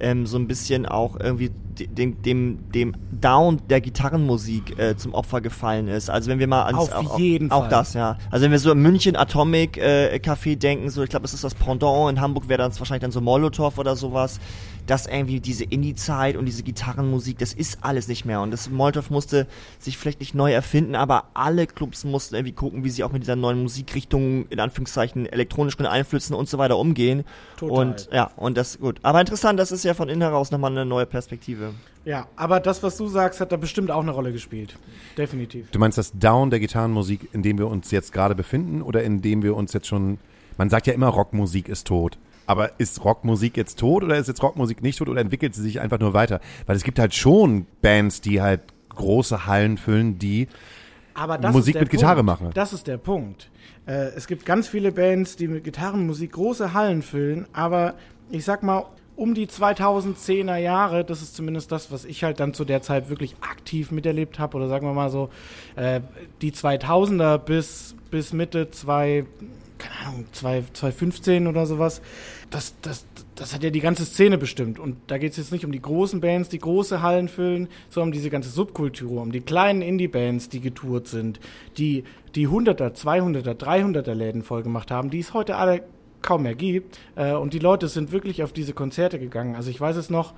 ähm, so ein bisschen auch irgendwie de- dem, dem, dem Down der Gitarrenmusik äh, zum Opfer gefallen ist. Also wenn wir mal ans, Auf auch, jeden auch Fall. das, ja. Also wenn wir so im München Atomic äh, Café denken, so ich glaube, das ist das Pendant, in Hamburg wäre dann wahrscheinlich dann so Molotow oder sowas, dass irgendwie diese Indie-Zeit und diese Gitarrenmusik, das ist alles nicht mehr. Und das Molotow musste sich vielleicht nicht neu erfinden, aber alle Clubs mussten irgendwie gucken, wie sie auch mit dieser neuen Musikrichtung, in Anführungszeichen, elektronischen Einflüssen und so weiter umgehen. Total. Und ja, und das gut. Aber interessant, das ist ja von innen heraus nochmal eine neue Perspektive. Ja, aber das, was du sagst, hat da bestimmt auch eine Rolle gespielt. Definitiv. Du meinst das Down der Gitarrenmusik, in dem wir uns jetzt gerade befinden oder in dem wir uns jetzt schon. Man sagt ja immer, Rockmusik ist tot. Aber ist Rockmusik jetzt tot oder ist jetzt Rockmusik nicht tot oder entwickelt sie sich einfach nur weiter? Weil es gibt halt schon Bands, die halt große Hallen füllen, die Musik mit Gitarre Punkt. machen. Das ist der Punkt. Äh, es gibt ganz viele Bands, die mit Gitarrenmusik große Hallen füllen, aber ich sag mal, um die 2010er Jahre, das ist zumindest das, was ich halt dann zu der Zeit wirklich aktiv miterlebt habe, oder sagen wir mal so, äh, die 2000er bis, bis Mitte 2, keine Ahnung, 2, 2015 oder sowas, das, das, das hat ja die ganze Szene bestimmt. Und da geht es jetzt nicht um die großen Bands, die große Hallen füllen, sondern um diese ganze Subkultur, um die kleinen Indie-Bands, die getourt sind, die die 100er, 200er, 300er Läden vollgemacht haben, die es heute alle kaum mehr gibt. Äh, und die Leute sind wirklich auf diese Konzerte gegangen. Also ich weiß es noch,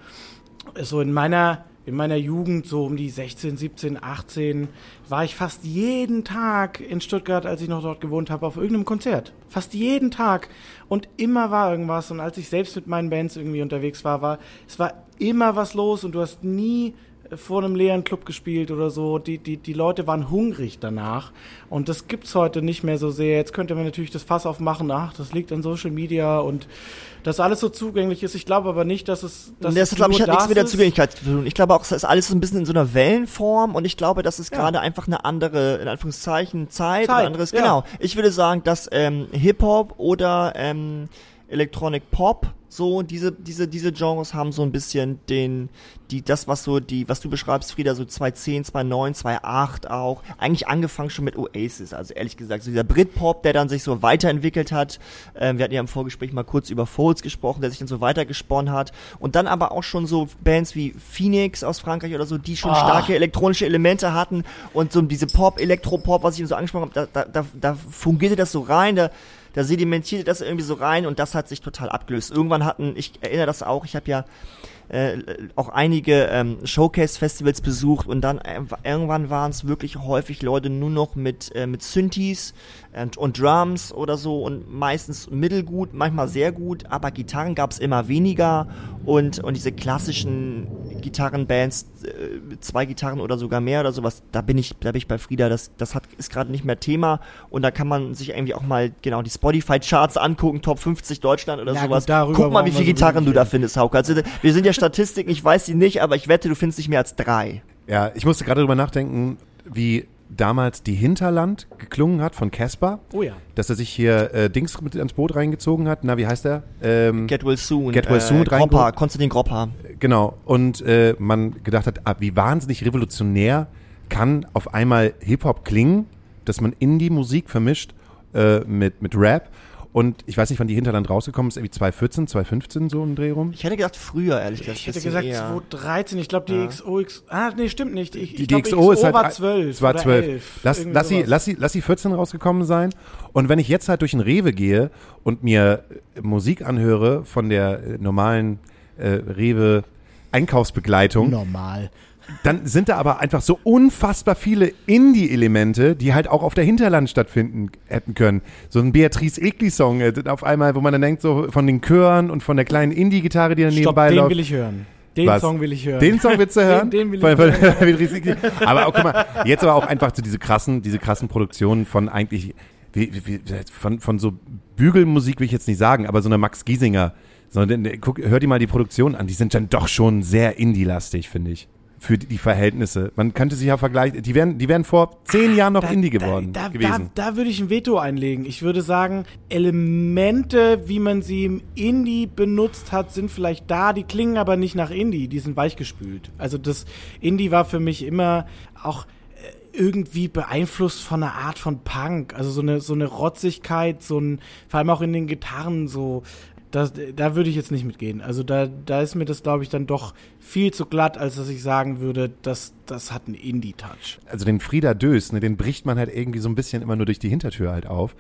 so in meiner in meiner Jugend, so um die 16, 17, 18, war ich fast jeden Tag in Stuttgart, als ich noch dort gewohnt habe, auf irgendeinem Konzert. Fast jeden Tag. Und immer war irgendwas. Und als ich selbst mit meinen Bands irgendwie unterwegs war, war, es war immer was los und du hast nie vor einem leeren Club gespielt oder so. Die, die, die Leute waren hungrig danach. Und das gibt's heute nicht mehr so sehr. Jetzt könnte man natürlich das Fass aufmachen. Ach, das liegt an Social Media und dass alles so zugänglich ist. Ich glaube aber nicht, dass es, dass das glaube ich hat nichts mit der. Zugänglichkeit zu tun. Ich glaube auch, es ist alles so ein bisschen in so einer Wellenform und ich glaube, das ist gerade einfach eine andere, in Anführungszeichen, Zeit, Zeit, anderes. ja. Genau. Ich würde sagen, dass ähm, Hip-Hop oder ähm, Electronic Pop so diese diese diese Genres haben so ein bisschen den die das was so die was du beschreibst Frieda so 2010 2009 2008 auch eigentlich angefangen schon mit Oasis. Also ehrlich gesagt so dieser Britpop der dann sich so weiterentwickelt hat ähm, wir hatten ja im Vorgespräch mal kurz über Folds gesprochen der sich dann so weitergesponnen hat. Und dann aber auch schon so Bands wie Phoenix aus Frankreich oder so die schon starke elektronische Elemente hatten. Und so diese Pop Elektropop was ich eben so angesprochen habe da, da, da, da fungierte das so rein da da sedimentierte das irgendwie so rein und das hat sich total abgelöst. Irgendwann hatten, ich erinnere das auch, ich habe ja äh, auch einige ähm, Showcase-Festivals besucht und dann äh, irgendwann waren es wirklich häufig Leute nur noch mit, äh, mit Synthes und, und Drums oder so und meistens mittelgut, manchmal sehr gut, aber Gitarren gab es immer weniger und, und diese klassischen Gitarrenbands, äh, zwei Gitarren oder sogar mehr oder sowas, da bin ich, da bin ich bei Frieda, das, das hat, ist gerade nicht mehr Thema und da kann man sich irgendwie auch mal genau die Spotify-Charts angucken, Top 50 Deutschland oder Ja, sowas. gut, Guck mal, wie viele so Gitarren du da findest, Hauke. Also wir sind ja Statistiken, ich weiß sie nicht, aber ich wette, du findest nicht mehr als drei. Ja, ich musste gerade drüber nachdenken, wie damals die Hinterland geklungen hat von Casper. Oh ja. Dass er sich hier äh, Dings mit ans Boot reingezogen hat. Na, wie heißt der? Ähm, Get Well Soon. Get Well Soon äh, Gropper. Konstantin Gropper. Genau. Und äh, man gedacht hat, ah, wie wahnsinnig revolutionär kann auf einmal Hip-Hop klingen, dass man Indie-Musik vermischt äh, mit, mit Rap. Und ich weiß nicht, wann die Hinterland rausgekommen ist, irgendwie 2014, 2015 so im Dreh rum. Ich hätte gedacht früher, ehrlich gesagt. Ich hätte gesagt eher. 2013, ich glaube die Ja. XOX, ah nee, stimmt nicht. Ich, Die, ich die glaub, XO ist halt war 12 es war oder 12. 11. Lass, lass, sie, lass, sie, lass sie 14 rausgekommen sein. Und wenn ich jetzt halt durch den Rewe gehe und mir äh, Musik anhöre von der äh, normalen äh, Rewe Einkaufsbegleitung, Normal. Dann sind da aber einfach so unfassbar viele Indie-Elemente, die halt auch auf der Hinterland stattfinden hätten können. So ein Beatrice Egli-Song äh, auf einmal, wo man dann denkt, so von den Chören und von der kleinen Indie-Gitarre, die dann Stopp, nebenbei den läuft. will ich hören. Den Was? Song will ich hören. Den Song willst du hören? Den, den will ich Von- von- hören. aber auch, guck mal, jetzt aber auch einfach so diese krassen, diese krassen Produktionen von eigentlich, wie, wie, von, von so Bügelmusik will ich jetzt nicht sagen, aber so einer Max Giesinger. Sondern, guck, hör dir mal die Produktion an, die sind dann doch schon sehr Indie-lastig, finde ich. Für die, Verhältnisse. Man könnte sich ja vergleichen, die wären, die wären vor zehn Jahren noch Indie geworden Da, da, gewesen. da, da würde ich ein Veto einlegen. Ich würde sagen, Elemente, wie man sie im Indie benutzt hat, sind vielleicht da, die klingen aber nicht nach Indie, die sind weichgespült. Also das Indie war für mich immer auch äh, irgendwie beeinflusst von einer Art von Punk, also so eine so eine Rotzigkeit, so ein vor allem auch in den Gitarren so das, da würde ich jetzt nicht mitgehen. Also da, da ist mir das, glaube ich, dann doch viel zu glatt, als dass ich sagen würde, das, das hat einen Indie-Touch. also den Frieda Dös, ne, den bricht man halt irgendwie so ein bisschen immer nur durch die Hintertür halt auf.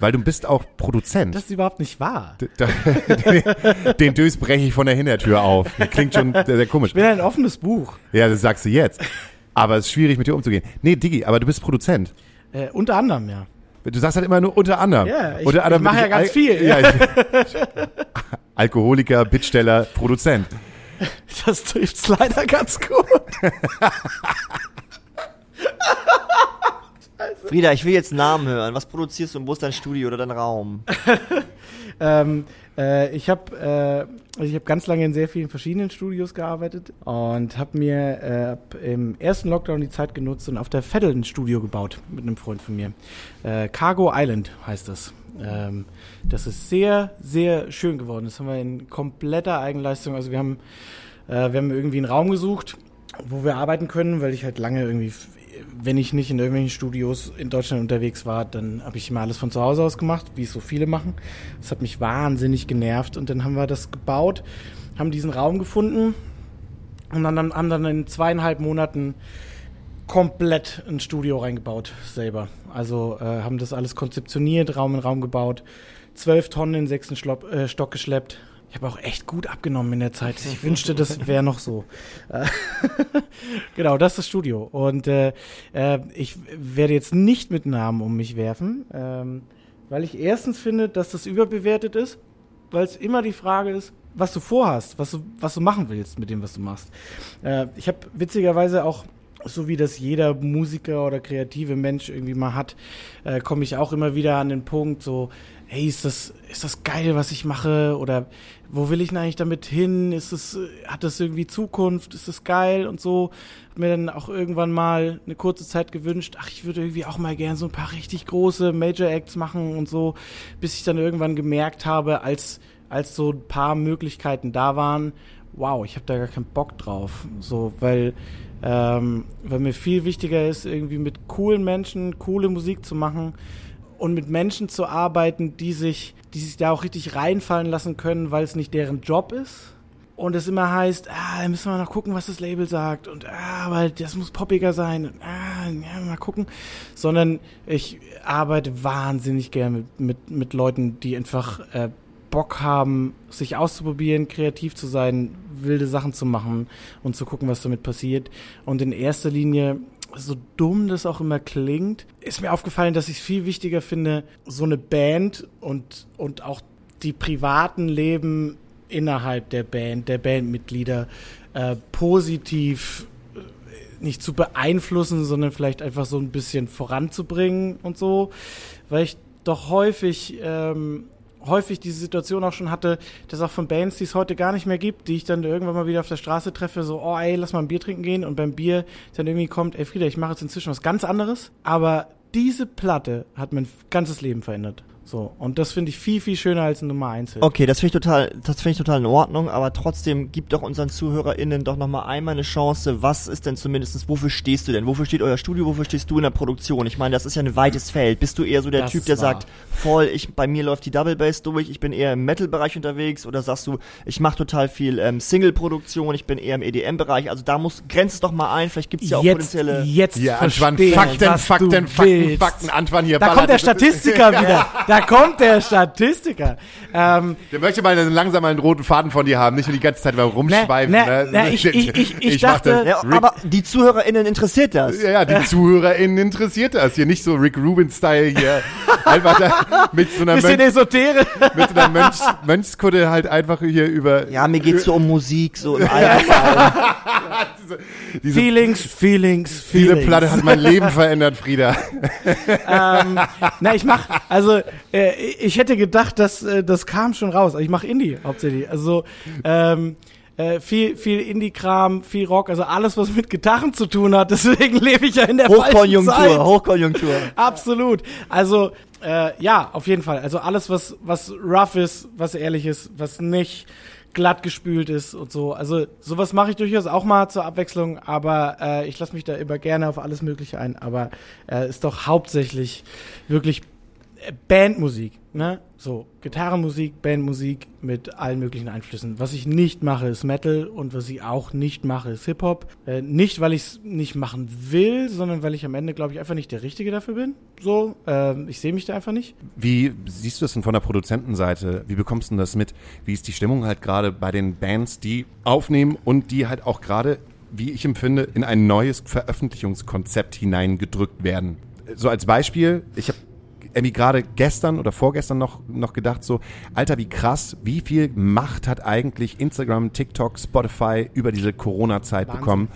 Weil du bist auch Produzent. Das ist überhaupt nicht wahr. Den Dös breche ich von der Hintertür auf. Klingt schon sehr, sehr komisch. Ich bin ein offenes Buch. Ja, das sagst du jetzt. Aber es ist schwierig, mit dir umzugehen. Nee, Diggi, aber du bist Produzent. Äh, unter anderem, ja. Du sagst halt immer nur unter anderem. Ja, ich- unter anderem ich mach bin ja ganz Al- viel, Ja, ich, Alkoholiker, Bittsteller, Produzent. Das trifft's leider ganz gut. Frieda, ich will jetzt Namen hören. Was produzierst du und wo ist dein Studio oder dein Raum? ähm, äh, ich habe äh, also ich hab ganz lange in sehr vielen verschiedenen Studios gearbeitet und habe mir äh, im ersten Lockdown die Zeit genutzt und auf der Veddel ein Studio gebaut mit einem Freund von mir. Äh, Cargo Island heißt das. Ähm, das ist sehr, sehr schön geworden. Das haben wir in kompletter Eigenleistung. Also wir haben, äh, wir haben irgendwie einen Raum gesucht, wo wir arbeiten können, weil ich halt lange irgendwie, wenn ich nicht in irgendwelchen Studios in Deutschland unterwegs war, dann habe ich immer alles von zu Hause aus gemacht, wie es so viele machen. Das hat mich wahnsinnig genervt und dann haben wir das gebaut, haben diesen Raum gefunden und dann, haben dann in zweieinhalb Monaten komplett ein Studio reingebaut selber. Also äh, haben das alles konzeptioniert, Raum in Raum gebaut, zwölf Tonnen in den sechsten Schlopp, äh, Stock geschleppt. Ich habe auch echt gut abgenommen in der Zeit. Ich wünschte, das wäre noch so. Äh, genau, das ist das Studio. Und äh, äh, ich werde jetzt nicht mit Namen um mich werfen, ähm, weil ich erstens finde, dass das überbewertet ist, weil es immer die Frage ist, was du vorhast, was du, was du machen willst mit dem, was du machst. Äh, ich habe witzigerweise auch so wie das jeder Musiker oder kreative Mensch irgendwie mal hat, äh, komme ich auch immer wieder an den Punkt, so, hey, ist das, ist das geil, was ich mache? Oder wo will ich denn eigentlich damit hin? Ist äh, hat das irgendwie Zukunft? Ist das geil und so? Hab mir dann auch irgendwann mal eine kurze Zeit gewünscht, ach, ich würde irgendwie auch mal gern so ein paar richtig große Major Acts machen und so, bis ich dann irgendwann gemerkt habe, als, als so ein paar Möglichkeiten da waren, wow, ich habe da gar keinen Bock drauf. So, weil, ähm, weil mir viel wichtiger ist, irgendwie mit coolen Menschen coole Musik zu machen und mit Menschen zu arbeiten, die sich, die sich da auch richtig reinfallen lassen können, weil es nicht deren Job ist. Und es immer heißt, ah, müssen wir noch gucken, was das Label sagt. Und ah, weil das muss poppiger sein. Und, ah, ja, mal gucken. Sondern ich arbeite wahnsinnig gern mit, mit, mit Leuten, die einfach äh, Bock haben, sich auszuprobieren, kreativ zu sein, wilde Sachen zu machen und zu gucken, was damit passiert. Und in erster Linie, so dumm das auch immer klingt, ist mir aufgefallen, dass ich es viel wichtiger finde, so eine Band und, und auch die privaten Leben innerhalb der Band, der Bandmitglieder, äh, positiv äh, nicht zu beeinflussen, sondern vielleicht einfach so ein bisschen voranzubringen und so, weil ich doch häufig ähm, häufig diese Situation auch schon hatte, dass auch von Bands, die es heute gar nicht mehr gibt, die ich dann irgendwann mal wieder auf der Straße treffe, so, oh ey, lass mal ein Bier trinken gehen und beim Bier dann irgendwie kommt, ey Frieda, ich mache jetzt inzwischen was ganz anderes, aber diese Platte hat mein ganzes Leben verändert. So, und das finde ich viel, viel schöner als ein Nummer 1 Hit. Okay, das finde ich total, das finde ich total in Ordnung, aber trotzdem gib doch unseren ZuhörerInnen doch nochmal einmal eine Chance. Was ist denn zumindestens, wofür stehst du denn? Wofür steht euer Studio? Wofür stehst du in der Produktion? Ich meine, das ist ja ein weites Feld. Bist du eher so der Das Typ, der wahr. sagt, voll, ich, bei mir läuft die Double Bass durch, ich bin eher im Metal-Bereich unterwegs oder sagst du, ich mache total viel ähm, Single-Produktion, ich bin eher im EDM-Bereich. Also da muss, grenz es doch mal ein, vielleicht gibt's ja auch jetzt, potenzielle. jetzt Ja, Antoine, Fakten, Fakten, du Fakten, willst. Fakten, Antoine hier Da ballert. kommt der Statistiker wieder. Da kommt der Statistiker. Ähm, Der möchte mal einen, langsam mal einen roten Faden von dir haben, nicht nur die ganze Zeit mal rumschweifen. Ne, ne? ne, ich- ich- ich- ich dachte- das. Rick, aber die ZuhörerInnen interessiert das. ja, ja, die ZuhörerInnen interessiert das. Hier nicht so Rick Rubin-Style hier. einfach da mit so einer, bisschen Mönch, esoterisch. mit so einer Mönchs, Mönchskutte halt einfach hier über Ja, mir geht's so um Musik, so im Allgemeinen. diese, Feelings, Feelings, diese Feelings. Platte hat mein Leben verändert, Frieda. ähm, na, ich mach, also äh, ich hätte gedacht, dass äh, das kam schon raus. Ich mache Indie hauptsächlich. Also ähm, äh, viel, viel Indie-Kram, viel Rock, also alles, was mit Gitarren zu tun hat. Deswegen lebe ich ja in der falschen Zeit. Hochkonjunktur, Hochkonjunktur. Absolut. Also äh, ja, auf jeden Fall. Also alles, was was rough ist, was ehrlich ist, was nicht glatt gespült ist und so. Also sowas mache ich durchaus auch mal zur Abwechslung, aber äh, ich lasse mich da immer gerne auf alles Mögliche ein. Aber äh, ist doch hauptsächlich wirklich Bandmusik, ne? So Gitarrenmusik, Bandmusik mit allen möglichen Einflüssen. Was ich nicht mache, ist Metal und was ich auch nicht mache, ist Hip Hop. Äh, nicht, weil ich es nicht machen will, sondern weil ich am Ende, glaube ich, einfach nicht der Richtige dafür bin. So, ähm, ich sehe mich da einfach nicht. Wie siehst du das denn von der Produzentenseite? Wie bekommst du das mit? Wie ist die Stimmung halt gerade bei den Bands, die aufnehmen und die halt auch gerade, wie ich empfinde, in ein neues Veröffentlichungskonzept hineingedrückt werden? So als Beispiel, ich habe irgendwie gerade gestern oder vorgestern noch, noch gedacht, so, Alter, wie krass, wie viel Macht hat eigentlich Instagram, TikTok, Spotify über diese Corona-Zeit bekommen?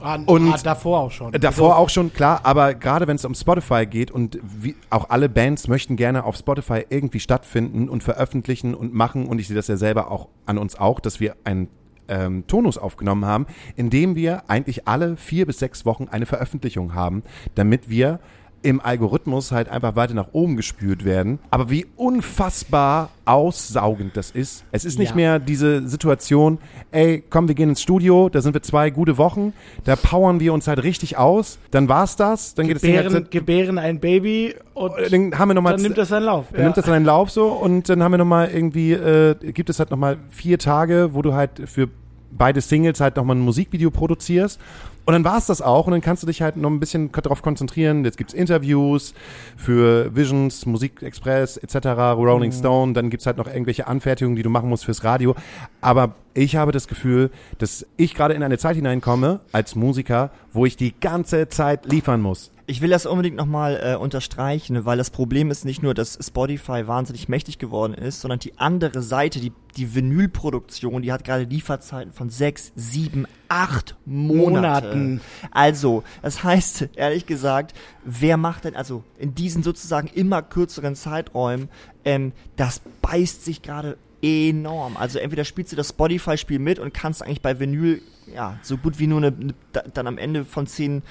Ah, Und- ah, davor auch schon. Äh, Davor auch schon, klar, aber gerade wenn es um Spotify geht und wie, auch alle Bands möchten gerne auf Spotify irgendwie stattfinden und veröffentlichen und machen und ich sehe das ja selber auch an uns auch, dass wir einen ähm, Tonus aufgenommen haben, in dem wir eigentlich alle vier bis sechs Wochen eine Veröffentlichung haben, damit wir im Algorithmus halt einfach weiter nach oben gespült werden. Aber wie unfassbar aussaugend das ist. Es ist nicht Ja. mehr diese Situation, ey, komm, wir gehen ins Studio, da sind wir zwei gute Wochen, da powern wir uns halt richtig aus, dann war's das, dann geht es gebären, gebären ein Baby und dann haben wir nochmal dann nimmt das seinen Lauf. dann nimmt das seinen Lauf so und dann haben wir nochmal irgendwie, äh, gibt es halt nochmal vier Tage, wo du halt für beide Singles halt nochmal ein Musikvideo produzierst. Und dann war's das auch und dann kannst du dich halt noch ein bisschen darauf konzentrieren. Jetzt gibt's Interviews für Visions, Musikexpress etc., Rolling Stone, dann gibt's halt noch irgendwelche Anfertigungen, die du machen musst fürs Radio. Aber ich habe das Gefühl, dass ich gerade in eine Zeit hineinkomme als Musiker, wo ich die ganze Zeit liefern muss. Ich will das unbedingt nochmal äh, unterstreichen, weil das Problem ist nicht nur, dass Spotify wahnsinnig mächtig geworden ist, sondern die andere Seite, die, die Vinylproduktion, die hat gerade Lieferzeiten von sechs, sieben, acht Monate. Monaten. Also, das heißt, ehrlich gesagt, wer macht denn, also in diesen sozusagen immer kürzeren Zeiträumen, ähm, das beißt sich gerade enorm. Also entweder spielst du das Spotify-Spiel mit und kannst eigentlich bei Vinyl, ja, so gut wie nur eine, da- dann am Ende von zehn,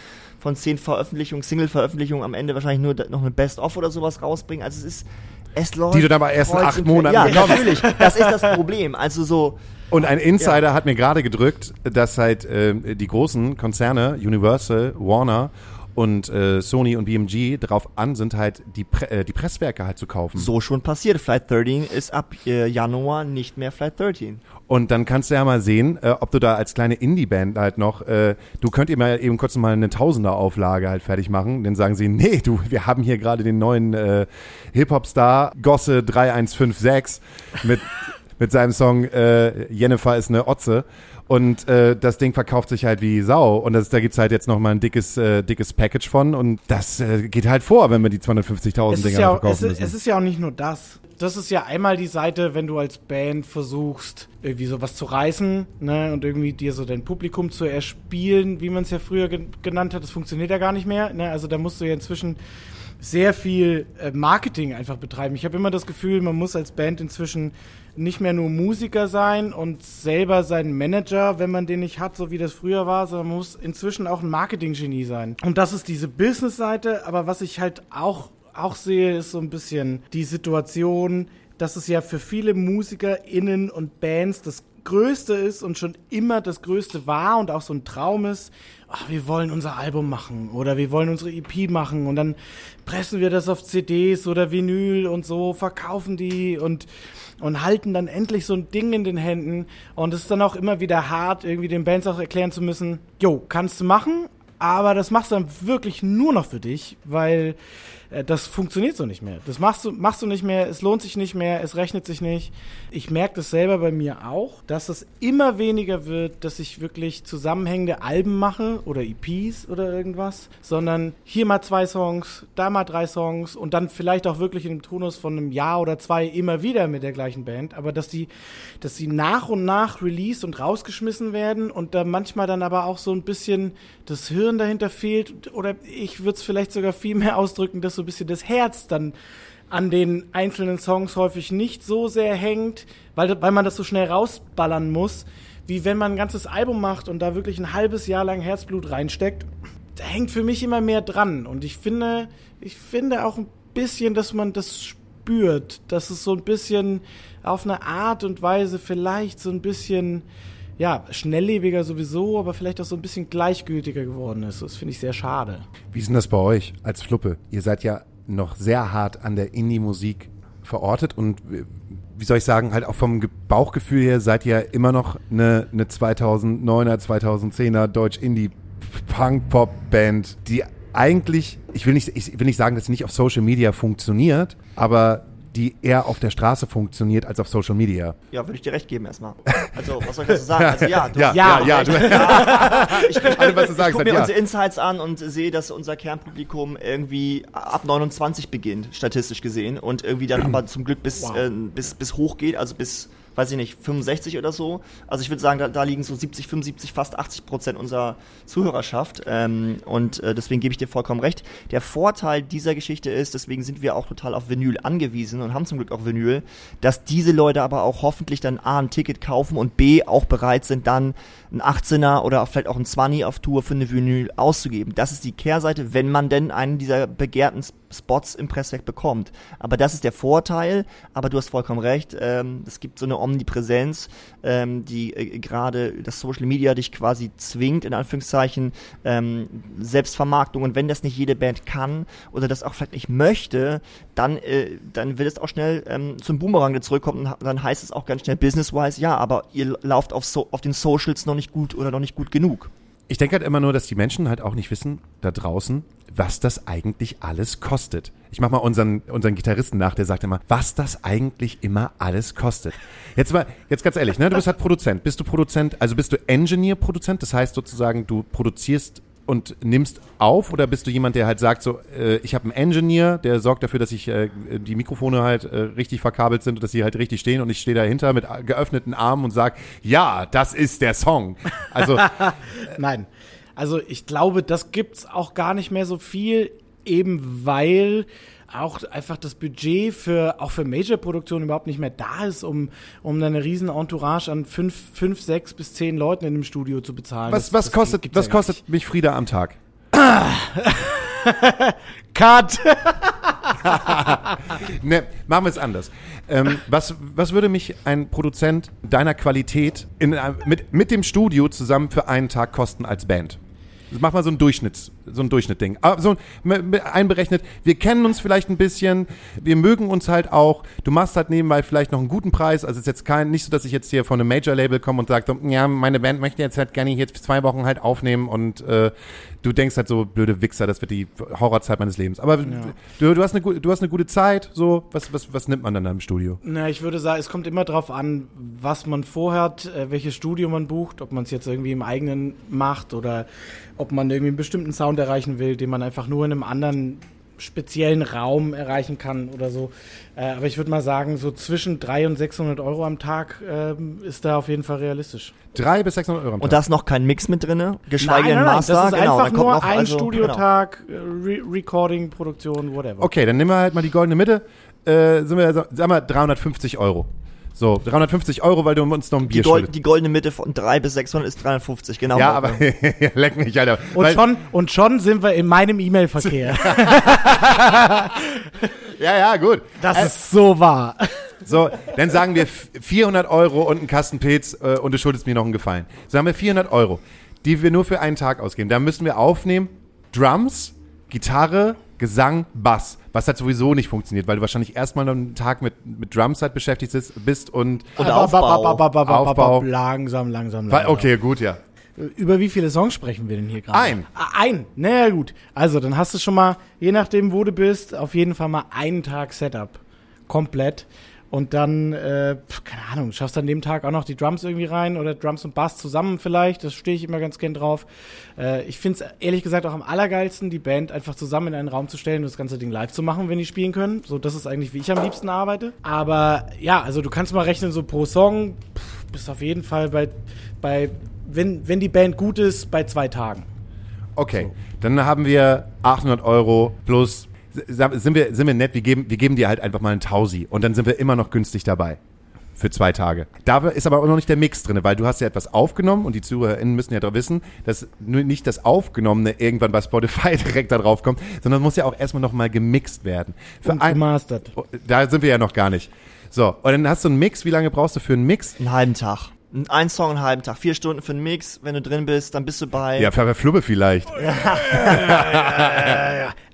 von zehn Veröffentlichungen, Single-Veröffentlichungen am Ende wahrscheinlich nur noch eine Best-of oder sowas rausbringen. Also es ist, es läuft. Die du dann aber erst in acht. Monaten Ja, bekommst. natürlich. Das ist das Problem. Also so, Und ein Insider hat mir gerade gedrückt, dass halt äh, die großen Konzerne, Universal, Warner und äh, Sony und BMG darauf an sind, halt die, Pre äh, die Presswerke halt zu kaufen. so schon passiert. Flight 13 ist ab äh, Januar nicht mehr Flight 13. Und dann kannst du ja mal sehen, äh, ob du da als kleine Indie-Band halt noch, äh, du könnt ihr mal eben kurz mal eine Tausender-Auflage halt fertig machen. Dann sagen sie, nee, du, wir haben hier gerade den neuen äh, Hip-Hop-Star Gosse 3156 mit, mit seinem Song äh, Jennifer ist eine Otze. Und äh, das Ding verkauft sich halt wie Sau. Und das, da gibt's halt jetzt noch mal ein dickes, äh, dickes Package von. Und das äh, geht halt vor, wenn wir die 250.000 es Dinger ja auch, es, verkaufen ist- müssen. es ist ja auch nicht nur das. Das ist ja einmal die Seite, wenn du als Band versuchst, irgendwie sowas zu reißen, ne, und irgendwie dir so dein Publikum zu erspielen, wie man es ja früher gen genannt hat. Das funktioniert ja gar nicht mehr, ne, also da musst du ja inzwischen sehr viel äh, Marketing einfach betreiben. Ich habe immer das Gefühl, man muss als Band inzwischen nicht mehr nur Musiker sein und selber sein Manager, wenn man den nicht hat, so wie das früher war, sondern man muss inzwischen auch ein Marketing-Genie sein. Und das ist diese Business-Seite, aber was ich halt auch, auch sehe, ist so ein bisschen die Situation, dass es ja für viele MusikerInnen und Bands das Größte ist und schon immer das Größte war und auch so ein Traum ist, ach, wir wollen unser Album machen oder wir wollen unsere EP machen und dann pressen wir das auf CDs oder Vinyl und so, verkaufen die und, und halten dann endlich so ein Ding in den Händen und es ist dann auch immer wieder hart, irgendwie den Bands auch erklären zu müssen, jo, kannst du machen, aber das machst du dann wirklich nur noch für dich, weil das funktioniert so nicht mehr. Das machst du, machst du nicht mehr, es lohnt sich nicht mehr, es rechnet sich nicht. Ich merke das selber bei mir auch, dass es immer weniger wird, dass ich wirklich zusammenhängende Alben mache oder EPs oder irgendwas, sondern hier mal zwei Songs, da mal drei Songs und dann vielleicht auch wirklich in dem Tonus von einem Jahr oder zwei immer wieder mit der gleichen Band, aber dass die, dass die nach und nach released und rausgeschmissen werden und da manchmal dann aber auch so ein bisschen das Hirn dahinter fehlt oder ich würde es vielleicht sogar viel mehr ausdrücken, dass so ein bisschen das Herz dann an den einzelnen Songs häufig nicht so sehr hängt, weil, weil man das so schnell rausballern muss, wie wenn man ein ganzes Album macht und da wirklich ein halbes Jahr lang Herzblut reinsteckt. Da hängt für mich immer mehr dran. Und ich finde, ich finde auch ein bisschen, dass man das spürt, dass es so ein bisschen auf eine Art und Weise vielleicht so ein bisschen, ja, schnelllebiger sowieso, aber vielleicht auch so ein bisschen gleichgültiger geworden ist. Das finde ich sehr schade. Wie ist denn das bei euch als Fluppe? Ihr seid ja noch sehr hart an der Indie-Musik verortet und äh, wie soll ich sagen, halt auch vom Ge- Bauchgefühl her seid ihr immer noch eine, eine 2009er, 2010er Deutsch-Indie-Punk-Pop-Band, die eigentlich, ich will, nicht, ich will nicht sagen, dass sie nicht auf Social Media funktioniert, aber die eher auf der Straße funktioniert als auf Social Media. Ja, würde ich dir recht geben erstmal. Also, was soll ich dazu sagen? Also, ja, du Ja, ja, ja, du- ja. Ich, ich, Alles, was du ich sagst, gucke mir ja. unsere Insights an und sehe, dass unser Kernpublikum irgendwie ab 29 beginnt, statistisch gesehen, und irgendwie dann aber zum Glück bis, äh, bis, bis hoch geht, also bis, weiß ich nicht, 65 oder so. Also ich würde sagen, da, da liegen so 70, 75, fast 80 Prozent unserer Zuhörerschaft. Ähm, und äh, deswegen gebe ich dir vollkommen recht. Der Vorteil dieser Geschichte ist, deswegen sind wir auch total auf Vinyl angewiesen und haben zum Glück auch Vinyl, dass diese Leute aber auch hoffentlich dann A, ein Ticket kaufen und B, auch bereit sind, dann ein 18er oder vielleicht auch ein 20 auf Tour für eine Vinyl auszugeben. Das ist die Kehrseite, wenn man denn einen dieser begehrten Spots im Presswerk bekommt. Aber das ist der Vorteil, aber du hast vollkommen recht, ähm, es gibt so eine Omnipräsenz, ähm, die äh, gerade das Social Media dich quasi zwingt, in Anführungszeichen, ähm, Selbstvermarktung. Und wenn das nicht jede Band kann oder das auch vielleicht nicht möchte, dann, äh, dann wird es auch schnell ähm, zum Boomerang, der zurückkommt und dann heißt es auch ganz schnell business-wise, ja, aber ihr lauft auf, so auf den Socials noch nicht gut oder noch nicht gut genug. Ich denke halt immer nur, dass die Menschen halt auch nicht wissen, da draußen, was das eigentlich alles kostet. Ich mach mal unseren, unseren Gitarristen nach, der sagt immer, was das eigentlich immer alles kostet. Jetzt mal, jetzt ganz ehrlich, ne, du bist halt Produzent. Bist du Produzent, also bist du Engineer-Produzent? Das heißt sozusagen, du produzierst und nimmst auf oder bist du jemand, der halt sagt so, äh, ich habe einen Engineer, der sorgt dafür, dass ich äh, die Mikrofone halt äh, richtig verkabelt sind und dass sie halt richtig stehen und ich stehe dahinter mit geöffneten Armen und sag, ja, das ist der Song. Also Nein. Also ich glaube, das gibt's auch gar nicht mehr so viel, eben weil auch einfach das Budget für auch für Major-Produktionen überhaupt nicht mehr da ist, um um dann eine riesen Entourage an fünf, fünf, sechs bis zehn Leuten in dem Studio zu bezahlen. Was, Das- was das kostet, was ja kostet mich Frieda am Tag? Cut! Ne, machen wir es anders. Ähm, was, was würde mich ein Produzent deiner Qualität in, einem- mit, mit dem Studio zusammen für einen Tag kosten als Band? Mach mal so ein Durchschnitts, so ein Durchschnittding. Aber so m- m- einberechnet, wir kennen uns vielleicht ein bisschen, wir mögen uns halt auch. Du machst halt nebenbei vielleicht noch einen guten Preis. Also es ist jetzt kein, nicht so, dass ich jetzt hier von einem Major-Label komme und sage, so, ja, meine Band möchte jetzt halt gerne jetzt zwei Wochen halt aufnehmen und äh, du denkst halt so, blöde Wichser, das wird die Horrorzeit meines Lebens. Aber du, du, hast eine, du hast eine gute Zeit, so, was, was, was nimmt man dann da im Studio? Na, ich würde sagen, es kommt immer drauf an, was man vorhat, äh, welches Studio man bucht, ob man es jetzt irgendwie im eigenen macht oder ob man irgendwie einen bestimmten Sound erreichen will, den man einfach nur in einem anderen speziellen Raum erreichen kann oder so. Äh, aber ich würde mal sagen, so zwischen 300 und 600 Euro am Tag ähm, ist da auf jeden Fall realistisch. 300 bis 600 Euro am Tag. Und da ist noch kein Mix mit drinne, geschweige denn Master. das ist genau, einfach nur noch, ein also, genau. Studiotag, äh, Re Recording, Produktion, whatever. Okay, dann nehmen wir halt mal die goldene Mitte. Äh, sind wir, sagen wir 350 Euro. So, 350 Euro, weil du uns noch ein Bier Die, Gold, schuldest. die goldene Mitte von 3 bis 600 ist 350, genau. Ja, aber leck mich, Alter. Und Weil- schon, und schon sind wir in meinem E-Mail-Verkehr. Ja, ja, gut. Das ist so wahr. So, dann sagen wir f- 400 Euro und einen Kasten Pilz äh, und du schuldest mir noch einen Gefallen. Sagen wir 400 Euro, die wir nur für einen Tag ausgeben. Da müssen wir aufnehmen Drums, Gitarre, Gesang, Bass. Was halt sowieso nicht funktioniert, weil du wahrscheinlich erstmal noch einen Tag mit, mit Drums halt beschäftigt bist, und... Und Aufbau. Aufbau. Langsam, langsam, langsam. Okay, gut, ja. Über wie viele Songs sprechen wir denn hier gerade? Ein. Ah, ein. Na ja, gut. Also, dann hast du schon mal, je nachdem, wo du bist, auf jeden Fall mal einen Tag Setup. Komplett. Und dann, äh, keine Ahnung, schaffst du an dem Tag auch noch die Drums irgendwie rein oder Drums und Bass zusammen vielleicht. Das stehe ich immer ganz gern drauf. Äh, ich finde es ehrlich gesagt auch am allergeilsten, die Band einfach zusammen in einen Raum zu stellen und das ganze Ding live zu machen, wenn die spielen können. So, das ist eigentlich, wie ich am liebsten arbeite. Aber ja, also du kannst mal rechnen, so pro Song pff, bist auf jeden Fall bei, bei wenn, wenn die Band gut ist, bei zwei Tagen. Okay, dann haben wir 800 Euro plus, sind wir, sind wir nett, wir geben, wir geben dir halt einfach mal einen Tausi und dann sind wir immer noch günstig dabei. Für zwei Tage. Da ist aber auch noch nicht der Mix drin, weil du hast ja etwas aufgenommen und die ZuhörerInnen müssen ja doch wissen, dass nur nicht das Aufgenommene irgendwann bei Spotify direkt da drauf kommt, sondern muss ja auch erstmal nochmal gemixt werden. Für Und ein, gemastert. Oh, da sind wir ja noch gar nicht. So, und dann hast du einen Mix. Wie lange brauchst du für einen Mix? Einen halben Tag. Ein Song, einen halben Tag. Vier Stunden für den Mix. Wenn du drin bist, dann bist du bei. Ja, für Flubbe vielleicht.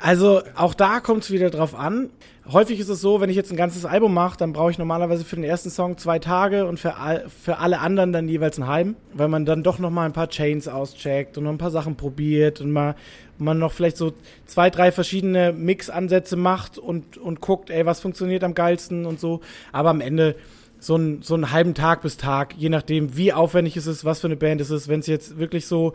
Also auch da kommt es wieder drauf an. Häufig ist es so, wenn ich jetzt ein ganzes Album mache, dann brauche ich normalerweise für den ersten Song zwei Tage und für, all, für alle anderen dann jeweils einen halben, weil man dann doch noch mal ein paar Chains auscheckt und noch ein paar Sachen probiert und mal man noch vielleicht so zwei, drei verschiedene Mix-Ansätze macht und, und guckt, ey, was funktioniert am geilsten und so. Aber am Ende so, ein, so einen halben Tag bis Tag, je nachdem, wie aufwendig es ist, was für eine Band es ist. Wenn es jetzt wirklich so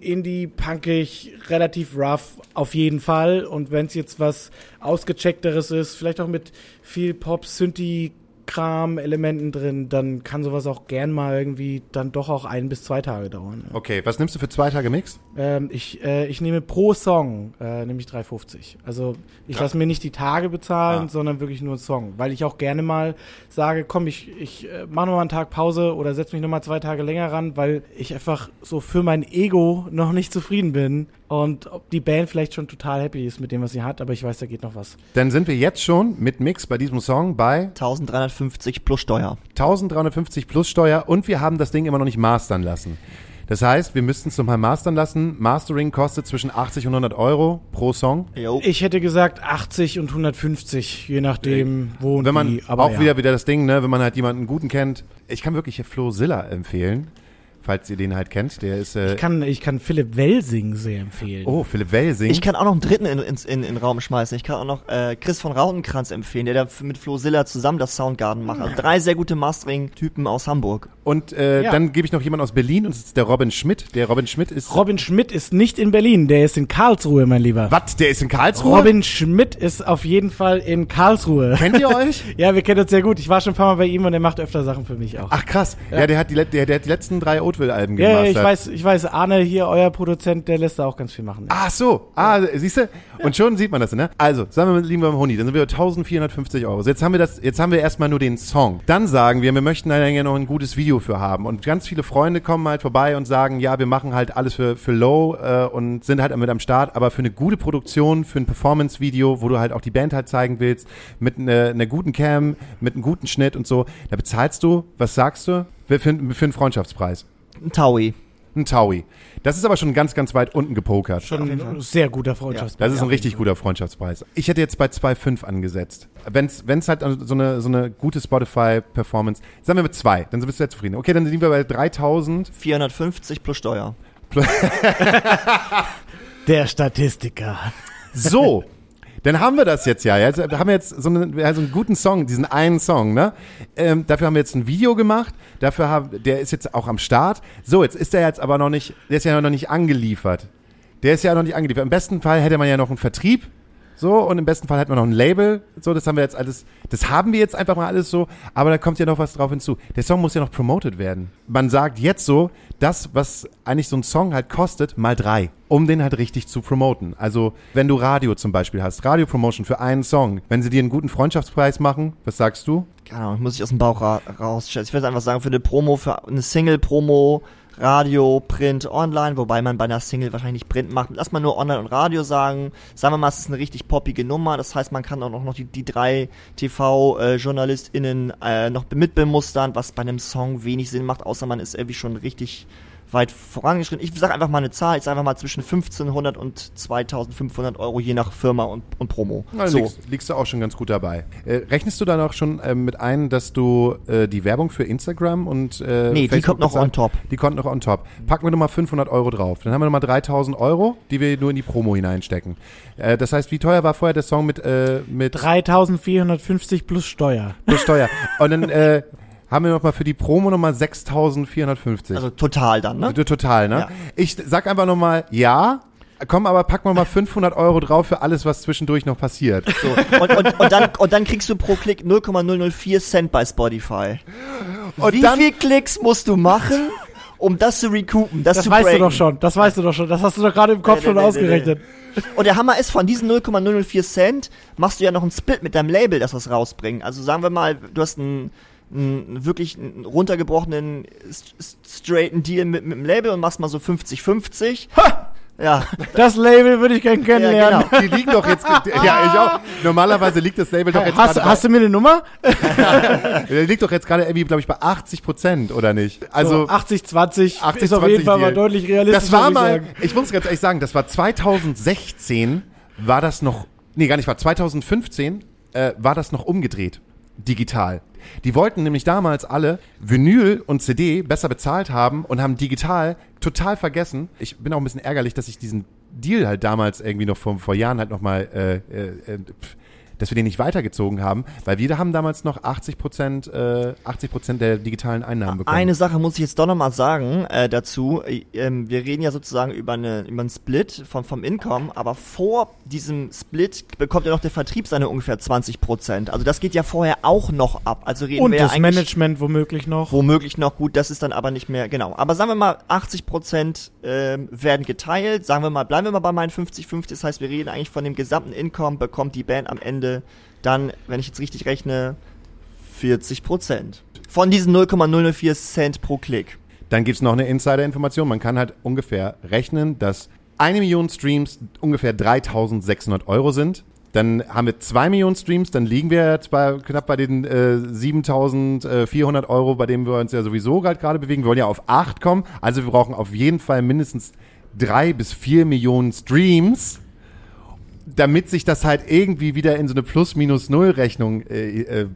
indie, punkig, relativ rough, auf jeden Fall. Und wenn es jetzt was ausgecheckteres ist, vielleicht auch mit viel Pop, Synthi, Kram, Elementen drin, dann kann sowas auch gern mal irgendwie dann doch auch ein bis zwei Tage dauern. ja. Okay, was nimmst du für zwei Tage Mix? Ähm, ich, äh, ich nehme pro Song äh, nämlich 3,50. Also ich lasse mir nicht die Tage bezahlen, Ah. sondern wirklich nur einen Song. Weil ich auch gerne mal sage, komm, ich, ich äh, mache nochmal einen Tag Pause oder setze mich nochmal zwei Tage länger ran, weil ich einfach so für mein Ego noch nicht zufrieden bin. Und ob die Band vielleicht schon total happy ist mit dem, was sie hat, aber ich weiß, da geht noch was. Dann sind wir jetzt schon mit Mix bei diesem Song bei 1350 plus Steuer. 1350 plus Steuer und wir haben das Ding immer noch nicht mastern lassen. Das heißt, wir müssten es nochmal mastern lassen. Mastering kostet zwischen 80 und 100 Euro pro Song. Jo. Ich hätte gesagt 80 und 150, je nachdem, wo und Wenn man wie. Aber auch ja. wieder wieder das Ding, ne, wenn man halt jemanden guten kennt. Ich kann wirklich Flo Silla empfehlen, falls ihr den halt kennt. Der ist äh, Ich kann, ich kann Philipp Welsing sehr empfehlen. Oh, Philipp Welsing. Ich kann auch noch einen dritten in, in, in, in den Raum schmeißen. Ich kann auch noch äh, Chris von Rautenkranz empfehlen, der da mit Flo Silla zusammen das Soundgarden macht. Also drei sehr gute Mastering-Typen aus Hamburg. Und äh, Ja. dann gebe ich noch jemanden aus Berlin und das ist der Robin Schmidt. Der Robin Schmidt ist Robin Schmidt ist nicht in Berlin, der ist in Karlsruhe, mein Lieber. Was? Der ist in Karlsruhe? Robin Schmidt ist auf jeden Fall in Karlsruhe. Kennt ihr euch? Ja, wir kennen uns sehr gut. Ich war schon ein paar Mal bei ihm und er macht öfter Sachen für mich auch. Ach krass. Ja, der hat die der, der hat die letzten drei Oatville-Alben ja, ja, ich weiß, ich weiß, Arne hier, euer Produzent, der lässt da auch ganz viel machen. Ach so, ah, siehst du? Und schon sieht man das, ne? Also, sagen wir, liegen wir beim Huni, dann sind wir bei 1450 Euro. Jetzt haben wir das, jetzt haben wir erstmal nur den Song. Dann sagen wir, wir möchten da ja noch ein gutes Video für haben. Und ganz viele Freunde kommen halt vorbei und sagen, ja, wir machen halt alles für, für Low äh, und sind halt mit am Start, aber für eine gute Produktion, für ein Performance-Video, wo du halt auch die Band halt zeigen willst, mit einer einer guten Cam, mit einem guten Schnitt und so, da bezahlst du, was sagst du? Für, für einen Freundschaftspreis. Ein Taui. Ein Taui. Das ist aber schon ganz, ganz weit unten gepokert. Schon ein sehr guter Freundschaftspreis. Das ist ein richtig guter Freundschaftspreis. Ich hätte jetzt bei 2,5 angesetzt. Wenn's, wenn's halt so eine, so eine gute Spotify-Performance, sagen wir mit 2, dann bist du sehr zufrieden. Okay, dann sind wir bei 3000. 450 plus Steuer. Der Statistiker. So. Dann haben wir das jetzt ja. Jetzt haben wir jetzt so, eine, also einen guten Song, diesen einen Song, ne? Ähm, dafür haben wir jetzt ein Video gemacht. Dafür haben, der ist jetzt auch am Start. So, jetzt ist der jetzt aber noch nicht, der ist ja noch nicht angeliefert. Der ist ja noch nicht angeliefert. Im besten Fall hätte man ja noch einen Vertrieb. So, und im besten Fall hätten wir noch ein Label. So, das haben wir jetzt alles, das haben wir jetzt einfach mal alles so. Aber da kommt ja noch was drauf hinzu. Der Song muss ja noch promoted werden. Man sagt jetzt so, das, was eigentlich so ein Song halt kostet, mal drei, um den halt richtig zu promoten. Also, wenn du Radio zum Beispiel hast, Radio-Promotion für einen Song, wenn sie dir einen guten Freundschaftspreis machen, was sagst du? Keine Ahnung, muss ich aus dem Bauch ra rausstellen. Ich würde einfach sagen, für eine Promo, für eine Single-Promo, Radio, Print, Online, wobei man bei einer Single wahrscheinlich nicht Print macht. Lass mal nur Online und Radio sagen. Sagen wir mal, es ist eine richtig poppige Nummer. Das heißt, man kann auch noch die, die drei TV-JournalistInnen äh, noch mit bemustern, was bei einem Song wenig Sinn macht, außer man ist irgendwie schon richtig weit vorangeschritten. Ich sage einfach mal eine Zahl, ich sage einfach mal zwischen 1500 und 2500 Euro je nach Firma und, und Promo. Also so. liegst, liegst du auch schon ganz gut dabei. Äh, rechnest du dann auch schon äh, mit ein, dass du äh, die Werbung für Instagram und äh, Nee, die Facebook kommt noch bezahlt- on top. Die kommt noch on top. Packen wir nochmal 500 Euro drauf. Dann haben wir nochmal 3000 Euro, die wir nur in die Promo hineinstecken. Äh, das heißt, wie teuer war vorher der Song mit, äh, mit 3450 plus Steuer. plus Steuer? Und dann äh, haben wir nochmal für die Promo nochmal 6450. Also total dann, ne? Du- Total, ne? Ja. Ich sag einfach nochmal ja. Komm, aber pack mal mal 500 Euro drauf für alles, was zwischendurch noch passiert. So. Und, und, und, dann, und dann kriegst du pro Klick 0,004 Cent bei Spotify. Und Wie dann- viel Klicks musst du machen, um das zu recoupen, das, Das zu weißt du breaken? doch schon. Das weißt du doch schon. Das hast du doch gerade im Kopf Nee, schon nee, nee, ausgerechnet. Und der Hammer ist, von diesen 0,004 Cent machst du ja noch einen Split mit deinem Label, das das rausbringt. Also sagen wir mal, du hast einen, einen wirklich einen runtergebrochenen, st- st- straighten Deal mit, mit dem Label und machst mal so 50-50. Ja, Das Label würde ich gerne kennenlernen. genau. Die liegen doch jetzt. Ja, ich auch. Normalerweise liegt das Label doch jetzt Hast, gerade. hast du mir eine Nummer? Der liegt doch jetzt gerade irgendwie, glaube ich, bei 80 Prozent, oder nicht? Also Also. 80, 20 80, ist auf jeden 20 Fall mal deutlich realistischer. Das war ich mal, sagen. ich muss ganz ehrlich sagen, das war 2016, war das noch, nee, gar nicht, war 2015, äh, war das noch umgedreht, digital. Die wollten nämlich damals alle Vinyl und CD besser bezahlt haben und haben digital total vergessen. Ich bin auch ein bisschen ärgerlich, dass ich diesen Deal halt damals irgendwie noch vor, vor Jahren halt nochmal, äh, äh, äh, dass wir den nicht weitergezogen haben, weil wir haben damals noch 80 Prozent, äh, 80 Prozent der digitalen Einnahmen bekommen. Eine Sache muss ich jetzt doch nochmal sagen äh, dazu. Äh, wir reden ja sozusagen über, eine, über einen Split vom, vom Income, aber vor diesem Split bekommt ja noch der Vertrieb seine ungefähr 20 Prozent. Also das geht ja vorher auch noch ab. Also reden Und wir ja das eigentlich Management womöglich noch. womöglich noch gut, das ist dann aber nicht mehr, genau. Aber sagen wir mal, 80 Prozent ähm, werden geteilt. Sagen wir mal, bleiben wir mal bei meinen 50-50. Das heißt, wir reden eigentlich von dem gesamten Income, bekommt die Band am Ende dann, wenn ich jetzt richtig rechne, 40 Prozent. Von diesen 0,004 Cent pro Klick. Dann gibt's noch eine Insider-Information. Man kann halt ungefähr rechnen, dass eine Million Streams ungefähr 3600 Euro sind. Dann haben wir zwei Millionen Streams, dann liegen wir bei, knapp bei den äh, 7400 Euro, bei denen wir uns ja sowieso gerade bewegen. Wir wollen ja auf acht kommen. Also wir brauchen auf jeden Fall mindestens drei bis vier Millionen Streams, damit sich das halt irgendwie wieder in so eine Plus-Minus-Null-Rechnung äh, äh,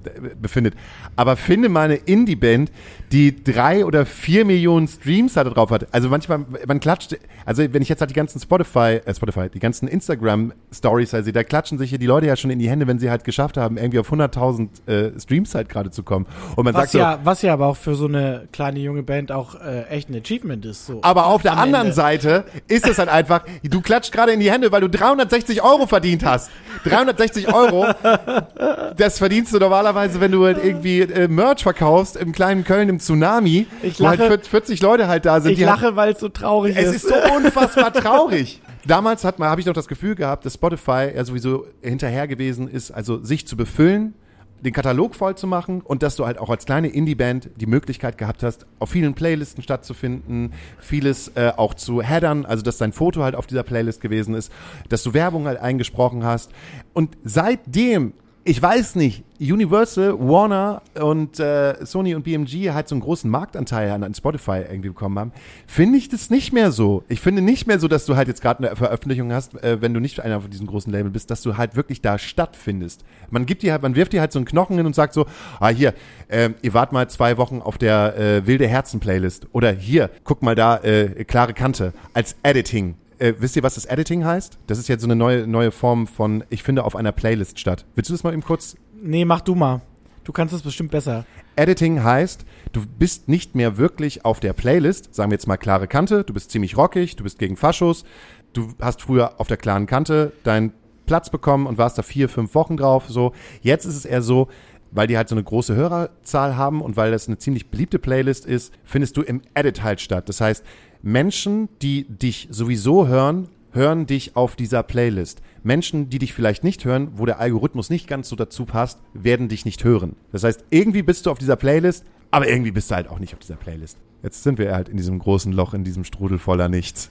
befindet. Aber finde mal eine Indie-Band, die drei oder vier Millionen Streams da drauf hat. Also manchmal, man klatscht, also wenn ich jetzt halt die ganzen Spotify, äh Spotify, die ganzen Instagram-Stories halt sehe, da klatschen sich hier die Leute ja schon in die Hände, wenn sie halt geschafft haben, irgendwie auf 100.000 äh, Streams halt gerade zu kommen. Und man Was sagt so, ja, was ja aber auch für so eine kleine junge Band auch äh, echt ein Achievement ist. So. Aber auf der anderen Ende. Seite ist es halt einfach, du klatscht gerade in die Hände, weil du 360 Euro verdient hast. 360 Euro, das verdienst du normalerweise, wenn du halt irgendwie äh, Merch verkaufst im kleinen Köln im Tsunami, Ich wo halt lache- 40 Leute halt da sind. ich halt- lache, weil es so traurig es ist. ist so unfassbar traurig. Damals hat man, habe ich noch das Gefühl gehabt, dass Spotify ja sowieso hinterher gewesen ist, also sich zu befüllen, den Katalog voll zu machen und dass du halt auch als kleine Indie-Band die Möglichkeit gehabt hast, auf vielen Playlisten stattzufinden, vieles äh, auch zu headern, also dass dein Foto halt auf dieser Playlist gewesen ist, dass du Werbung halt eingesprochen hast. Und seitdem ich weiß nicht, Universal, Warner und äh, Sony und BMG halt so einen großen Marktanteil an, an Spotify irgendwie bekommen haben, finde ich das nicht mehr so. Ich finde nicht mehr so, dass du halt jetzt gerade eine Veröffentlichung hast, äh, wenn du nicht einer von diesen großen Label bist, dass du halt wirklich da stattfindest. Man gibt dir halt, man wirft dir halt so einen Knochen hin und sagt so, ah hier, äh, ihr wart mal zwei Wochen auf der äh, wilde Herzen Playlist oder hier, guck mal da, äh, klare Kante als Editing. Äh, wisst ihr, was das Editing heißt? Das ist jetzt so eine neue, neue Form von, ich finde, auf einer Playlist statt. Willst du das mal eben kurz? nee, mach du mal. Du kannst es bestimmt besser. Editing heißt, du bist nicht mehr wirklich auf der Playlist, sagen wir jetzt mal klare Kante, du bist ziemlich rockig, du bist gegen Faschos, du hast früher auf der klaren Kante dein Platz bekommen und warst da vier, fünf Wochen drauf. So, jetzt ist es eher so, weil die halt so eine große Hörerzahl haben und weil das eine ziemlich beliebte Playlist ist, findest du im Edit halt statt. Das heißt, Menschen, die dich sowieso hören, hören dich auf dieser Playlist. Menschen, die dich vielleicht nicht hören, wo der Algorithmus nicht ganz so dazu passt, werden dich nicht hören. Das heißt, irgendwie bist du auf dieser Playlist, aber irgendwie bist du halt auch nicht auf dieser Playlist. Jetzt sind wir halt in diesem großen Loch, in diesem Strudel voller Nichts.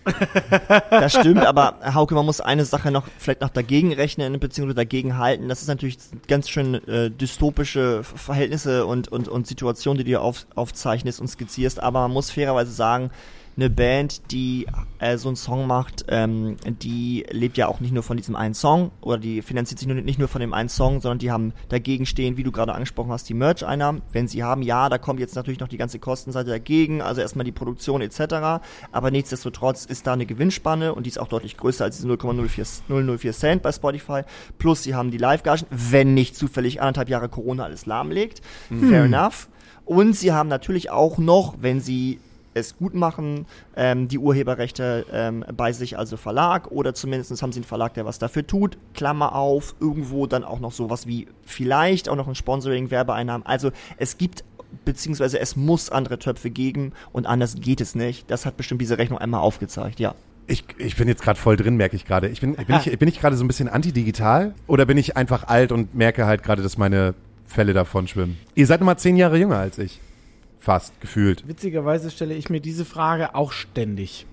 Das stimmt, aber Hauke, man muss eine Sache noch vielleicht noch dagegen rechnen, beziehungsweise dagegen halten. Das ist natürlich ganz schön äh, dystopische Verhältnisse und, und, und Situationen, die du auf, aufzeichnest und skizzierst, aber man muss fairerweise sagen, eine Band, die äh, so einen Song macht, ähm, die lebt ja auch nicht nur von diesem einen Song oder die finanziert sich nur, nicht nur von dem einen Song, sondern die haben dagegen stehen, wie du gerade angesprochen hast, die Merch-Einnahmen. Wenn sie haben, ja, da kommt jetzt natürlich noch die ganze Kostenseite dagegen, also erstmal die Produktion etc. Aber nichtsdestotrotz ist da eine Gewinnspanne und die ist auch deutlich größer als diese 0,004 004 Cent bei Spotify. Plus sie haben die Live-Gagen, wenn nicht zufällig anderthalb Jahre Corona alles lahmlegt. Mhm. Fair enough. Und sie haben natürlich auch noch, wenn sie es gut machen, ähm, die Urheberrechte ähm, bei sich, also Verlag, oder zumindest haben sie einen Verlag, der was dafür tut, Klammer auf, irgendwo dann auch noch sowas wie vielleicht auch noch ein Sponsoring, Werbeeinnahmen. Also es gibt beziehungsweise es muss andere Töpfe geben und anders geht es nicht. Das hat bestimmt diese Rechnung einmal aufgezeigt, ja. Ich, ich bin jetzt gerade voll drin, merke ich gerade. Ich bin, bin ich, bin ich gerade so ein bisschen antidigital oder bin ich einfach alt und merke halt gerade, dass meine Fälle davon schwimmen? Ihr seid nochmal zehn Jahre jünger als ich fast gefühlt. Witzigerweise stelle ich mir diese Frage auch ständig.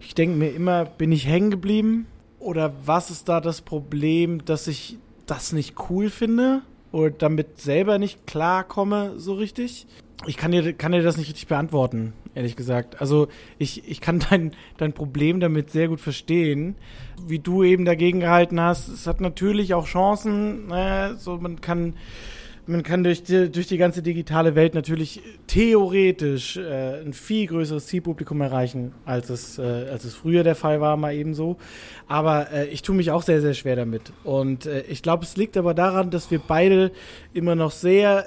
Ich denke mir immer, bin ich hängen geblieben? Oder was ist da das Problem, dass ich das nicht cool finde? Oder damit selber nicht klarkomme so richtig? Ich kann dir, kann dir das nicht richtig beantworten, ehrlich gesagt. Also ich, ich kann dein, dein Problem damit sehr gut verstehen. Wie du eben dagegen gehalten hast, es hat natürlich auch Chancen. Naja, so man kann man kann durch die, durch die ganze digitale Welt natürlich theoretisch äh, ein viel größeres Zielpublikum erreichen, als es, äh, als es früher der Fall war, mal ebenso. Aber äh, ich tue mich auch sehr, sehr schwer damit. Und äh, ich glaube, es liegt aber daran, dass wir beide immer noch sehr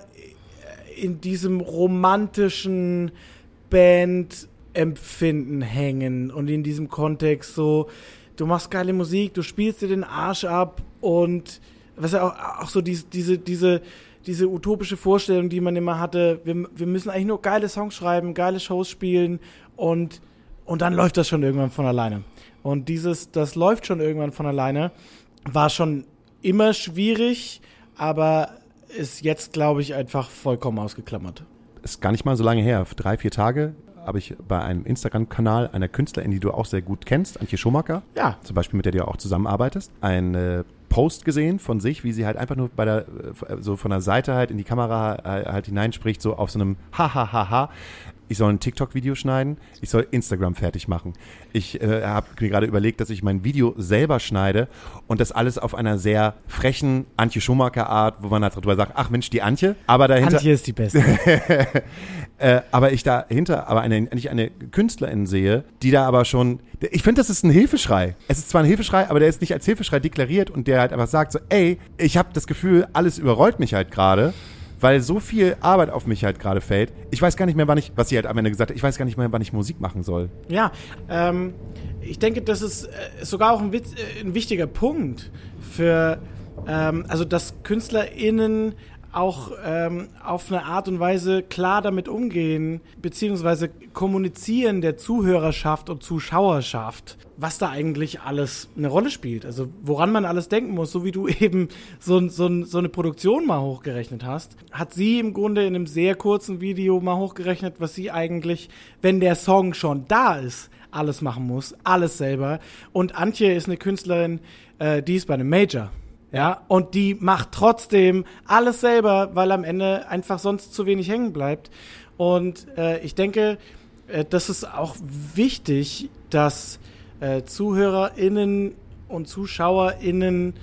in diesem romantischen Bandempfinden hängen und in diesem Kontext so, du machst geile Musik, du spielst dir den Arsch ab und was ja auch, auch so diese, diese, diese diese utopische Vorstellung, die man immer hatte, wir, wir müssen eigentlich nur geile Songs schreiben, geile Shows spielen und, und dann läuft das schon irgendwann von alleine. Und dieses, das läuft schon irgendwann von alleine, war schon immer schwierig, aber ist jetzt, glaube ich, einfach vollkommen ausgeklammert. Ist gar nicht mal so lange her. Drei, vier Tage habe ich bei einem Instagram-Kanal einer Künstlerin, die du auch sehr gut kennst, Antje Schumacher, ja. zum Beispiel mit der du auch zusammenarbeitest, eine Post gesehen von sich, wie sie halt einfach nur bei der, äh, so von der Seite halt in die Kamera äh, halt hineinspricht, so auf so einem Hahaha ich soll ein TikTok-Video schneiden, ich soll Instagram fertig machen. Ich äh, habe mir gerade überlegt, dass ich mein Video selber schneide und das alles auf einer sehr frechen Antje Schumacher-Art, wo man halt drüber sagt, ach Mensch, die Antje, aber dahinter... Antje ist die Beste. äh, aber ich dahinter aber eine, nicht eine Künstlerin sehe, die da aber schon... Ich finde, das ist ein Hilfeschrei. Es ist zwar ein Hilfeschrei, aber der ist nicht als Hilfeschrei deklariert und der halt einfach sagt so, ey, ich habe das Gefühl, alles überrollt mich halt gerade weil so viel Arbeit auf mich halt gerade fällt. Ich weiß gar nicht mehr, wann ich, was sie halt am Ende gesagt hat, ich weiß gar nicht mehr, wann ich Musik machen soll. Ja, ähm, ich denke, das ist äh, sogar auch ein, äh, ein wichtiger Punkt für, ähm, also dass KünstlerInnen auch ähm, auf eine Art und Weise klar damit umgehen, beziehungsweise kommunizieren der Zuhörerschaft und Zuschauerschaft, was da eigentlich alles eine Rolle spielt. Also woran man alles denken muss, so wie du eben so, so, so eine Produktion mal hochgerechnet hast, hat sie im Grunde in einem sehr kurzen Video mal hochgerechnet, was sie eigentlich, wenn der Song schon da ist, alles machen muss, alles selber. Und Antje ist eine Künstlerin, äh, die ist bei einem Major. Ja, und die macht trotzdem alles selber, weil am Ende einfach sonst zu wenig hängen bleibt. Und äh, ich denke, äh, das ist auch wichtig, dass äh, ZuhörerInnen und ZuschauerInnen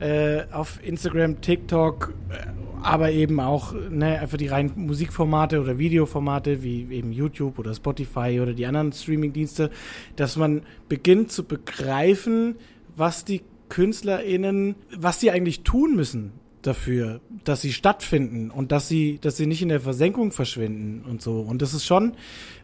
äh, auf Instagram, TikTok, äh, aber eben auch ne, einfach die reinen Musikformate oder Videoformate wie eben YouTube oder Spotify oder die anderen Streamingdienste, dass man beginnt zu begreifen, was die KünstlerInnen, was sie eigentlich tun müssen, dafür, dass sie stattfinden und dass sie, dass sie nicht in der Versenkung verschwinden und so. Und das ist schon,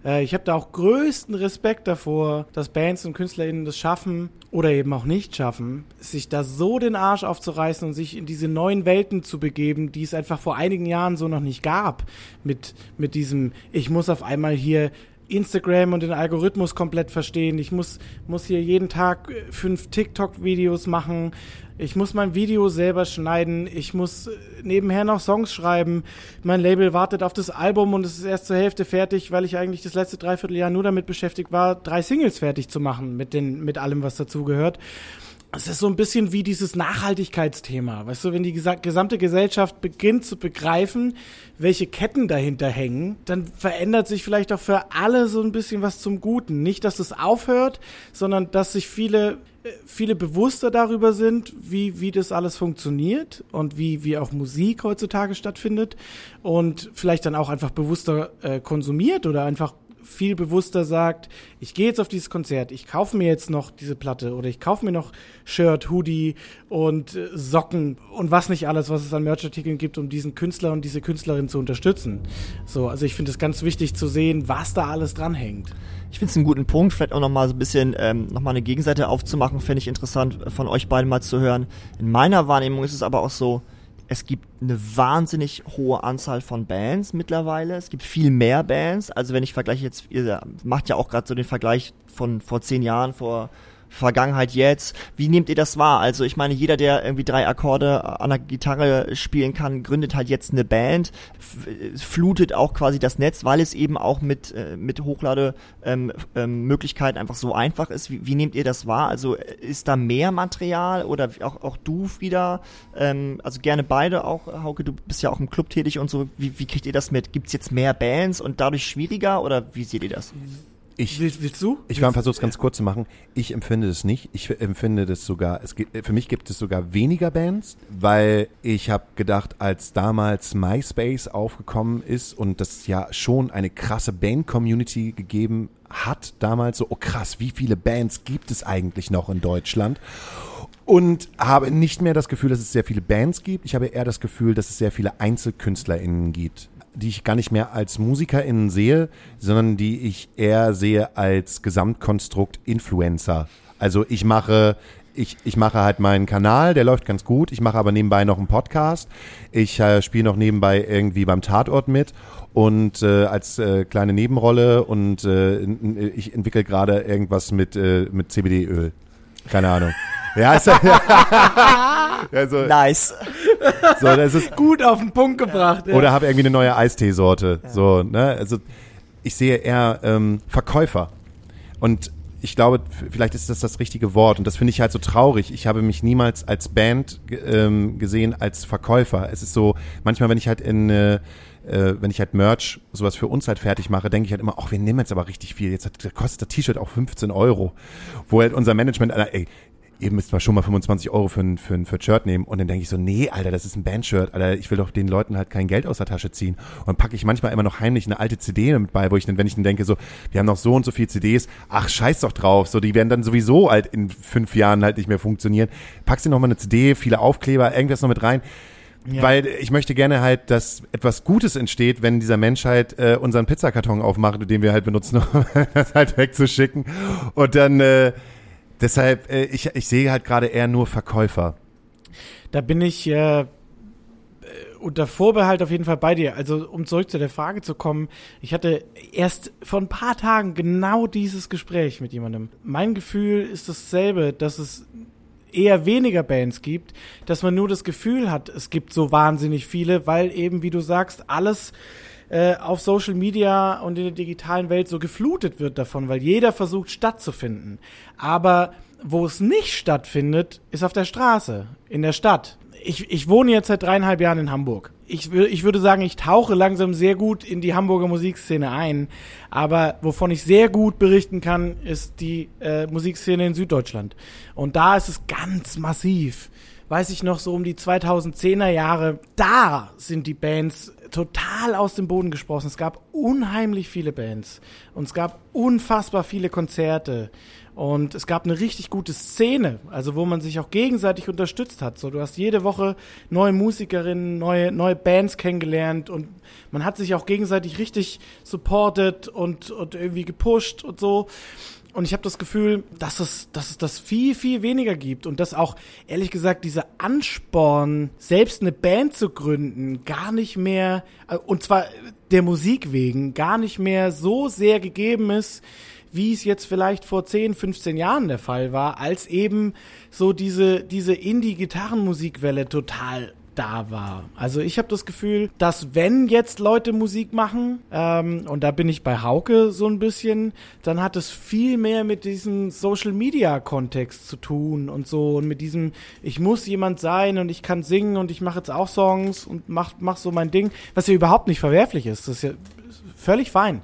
äh, ich habe da auch größten Respekt davor, dass Bands und KünstlerInnen das schaffen oder eben auch nicht schaffen, sich da so den Arsch aufzureißen und sich in diese neuen Welten zu begeben, die es einfach vor einigen Jahren so noch nicht gab. Mit, mit diesem, ich muss auf einmal hier Instagram und den Algorithmus komplett verstehen. Ich muss, muss hier jeden Tag äh, fünf TikTok-Videos machen. Ich muss mein Video selber schneiden. Ich muss äh, nebenher noch Songs schreiben. Mein Label wartet auf das Album und es ist erst zur Hälfte fertig, weil ich eigentlich das letzte Dreivierteljahr nur damit beschäftigt war, drei Singles fertig zu machen mit den, mit allem, was dazugehört es ist so ein bisschen wie dieses Nachhaltigkeitsthema. Weißt du, wenn die gesamte Gesellschaft beginnt zu begreifen, welche Ketten dahinter hängen, dann verändert sich vielleicht auch für alle so ein bisschen was zum Guten. Nicht, dass es aufhört, sondern dass sich viele, äh, viele bewusster darüber sind, wie, wie das alles funktioniert und wie, wie auch Musik heutzutage stattfindet und vielleicht dann auch einfach bewusster äh, konsumiert oder einfach viel bewusster sagt, ich gehe jetzt auf dieses Konzert, ich kaufe mir jetzt noch diese Platte oder ich kaufe mir noch Shirt, Hoodie und äh, Socken und was nicht alles, was es an Merchartikeln gibt, um diesen Künstler und diese Künstlerin zu unterstützen. So, also ich finde es ganz wichtig zu sehen, was da alles dranhängt. Ich finde es einen guten Punkt, vielleicht auch nochmal so ein bisschen ähm, nochmal eine Gegenseite aufzumachen, fände ich interessant von euch beiden mal zu hören. In meiner Wahrnehmung ist es aber auch so, es gibt eine wahnsinnig hohe Anzahl von Bands mittlerweile. Es gibt viel mehr Bands. Also wenn ich vergleiche jetzt, ihr macht ja auch gerade so den Vergleich von vor zehn Jahren, vor Vergangenheit jetzt. Wie nehmt ihr das wahr? Also ich meine, jeder, der irgendwie drei Akkorde an der Gitarre spielen kann, gründet halt jetzt eine Band, flutet auch quasi das Netz, weil es eben auch mit, äh, mit Hochlade-Möglichkeiten ähm, ähm, einfach so einfach ist. Wie, wie, nehmt ihr das wahr? Also ist da mehr Material oder auch, auch du wieder? Ähm, also gerne beide auch, Hauke, du bist ja auch im Club tätig und so. Wie, wie kriegt ihr das mit? Gibt es jetzt mehr Bands und dadurch schwieriger oder wie seht ihr das? Ich, willst, willst du? Ich versuche es ganz kurz zu machen. Ich empfinde es nicht. Ich empfinde das sogar, es gibt, für mich gibt es sogar weniger Bands, weil ich habe gedacht, als damals MySpace aufgekommen ist und das ja schon eine krasse Band-Community gegeben hat, damals so, oh krass, wie viele Bands gibt es eigentlich noch in Deutschland? Und habe nicht mehr das Gefühl, dass es sehr viele Bands gibt. Ich habe eher das Gefühl, dass es sehr viele EinzelkünstlerInnen gibt die ich gar nicht mehr als MusikerInnen sehe, sondern die ich eher sehe als Gesamtkonstrukt Influencer. Also ich mache, ich, ich mache halt meinen Kanal, der läuft ganz gut. Ich mache aber nebenbei noch einen Podcast. Ich äh, spiele noch nebenbei irgendwie beim Tatort mit und äh, als äh, kleine Nebenrolle und äh, ich entwickle gerade irgendwas mit, äh, mit CBD-Öl. Keine Ahnung. Ja, ist, also, nice. So, das ist gut auf den Punkt gebracht. Ja. Oder habe irgendwie eine neue Eisteesorte. Ja. So, ne? Also ich sehe eher ähm, Verkäufer. Und ich glaube, vielleicht ist das das richtige Wort. Und das finde ich halt so traurig. Ich habe mich niemals als Band ähm, gesehen als Verkäufer. Es ist so, manchmal, wenn ich halt in äh, äh, wenn ich halt Merch, sowas für uns halt fertig mache, denke ich halt immer, ach, wir nehmen jetzt aber richtig viel. Jetzt hat, kostet das T-Shirt auch 15 Euro. Wo halt unser Management, ey, ihr müsst mal schon mal 25 Euro für ein, für ein, für ein Shirt nehmen. Und dann denke ich so, nee, Alter, das ist ein Bandshirt, Alter, ich will doch den Leuten halt kein Geld aus der Tasche ziehen. Und dann packe ich manchmal immer noch heimlich eine alte CD mit bei, wo ich dann, wenn ich dann denke, so, wir haben noch so und so viele CDs, ach, scheiß doch drauf, so, die werden dann sowieso halt in fünf Jahren halt nicht mehr funktionieren. Packst dir noch mal eine CD, viele Aufkleber, irgendwas noch mit rein. Ja. Weil ich möchte gerne halt, dass etwas Gutes entsteht, wenn dieser Menschheit äh, unseren Pizzakarton aufmacht, den wir halt benutzen, um das halt wegzuschicken. Und dann äh, Deshalb, äh, ich, ich sehe halt gerade eher nur Verkäufer. Da bin ich äh, unter Vorbehalt auf jeden Fall bei dir. Also, um zurück zu der Frage zu kommen, ich hatte erst vor ein paar Tagen genau dieses Gespräch mit jemandem. Mein Gefühl ist dasselbe, dass es eher weniger Bands gibt, dass man nur das Gefühl hat, es gibt so wahnsinnig viele, weil eben, wie du sagst, alles äh, auf Social Media und in der digitalen Welt so geflutet wird davon, weil jeder versucht stattzufinden. Aber wo es nicht stattfindet, ist auf der Straße, in der Stadt. Ich, ich wohne jetzt seit dreieinhalb Jahren in Hamburg. Ich, ich würde sagen, ich tauche langsam sehr gut in die Hamburger Musikszene ein. Aber wovon ich sehr gut berichten kann, ist die äh, Musikszene in Süddeutschland. Und da ist es ganz massiv weiß ich noch, so um die 2010er Jahre, da sind die Bands total aus dem Boden gesprochen. Es gab unheimlich viele Bands und es gab unfassbar viele Konzerte. Und es gab eine richtig gute Szene, also wo man sich auch gegenseitig unterstützt hat. So, du hast jede Woche neue Musikerinnen, neue, neue Bands kennengelernt und man hat sich auch gegenseitig richtig supported und, und irgendwie gepusht und so. Und ich habe das Gefühl, dass es, dass es das viel, viel weniger gibt. Und dass auch, ehrlich gesagt, dieser Ansporn, selbst eine Band zu gründen, gar nicht mehr, äh, und zwar der Musik wegen, gar nicht mehr so sehr gegeben ist, wie es jetzt vielleicht vor 10, 15 Jahren der Fall war, als eben so diese, diese Indie-Gitarrenmusikwelle total da war. Also ich habe das Gefühl, dass wenn jetzt Leute Musik machen, ähm, und da bin ich bei Hauke so ein bisschen, dann hat es viel mehr mit diesem Social-Media-Kontext zu tun und so und mit diesem, ich muss jemand sein und ich kann singen und ich mache jetzt auch Songs und mach, mach so mein Ding, was ja überhaupt nicht verwerflich ist. Das ist ja völlig fein.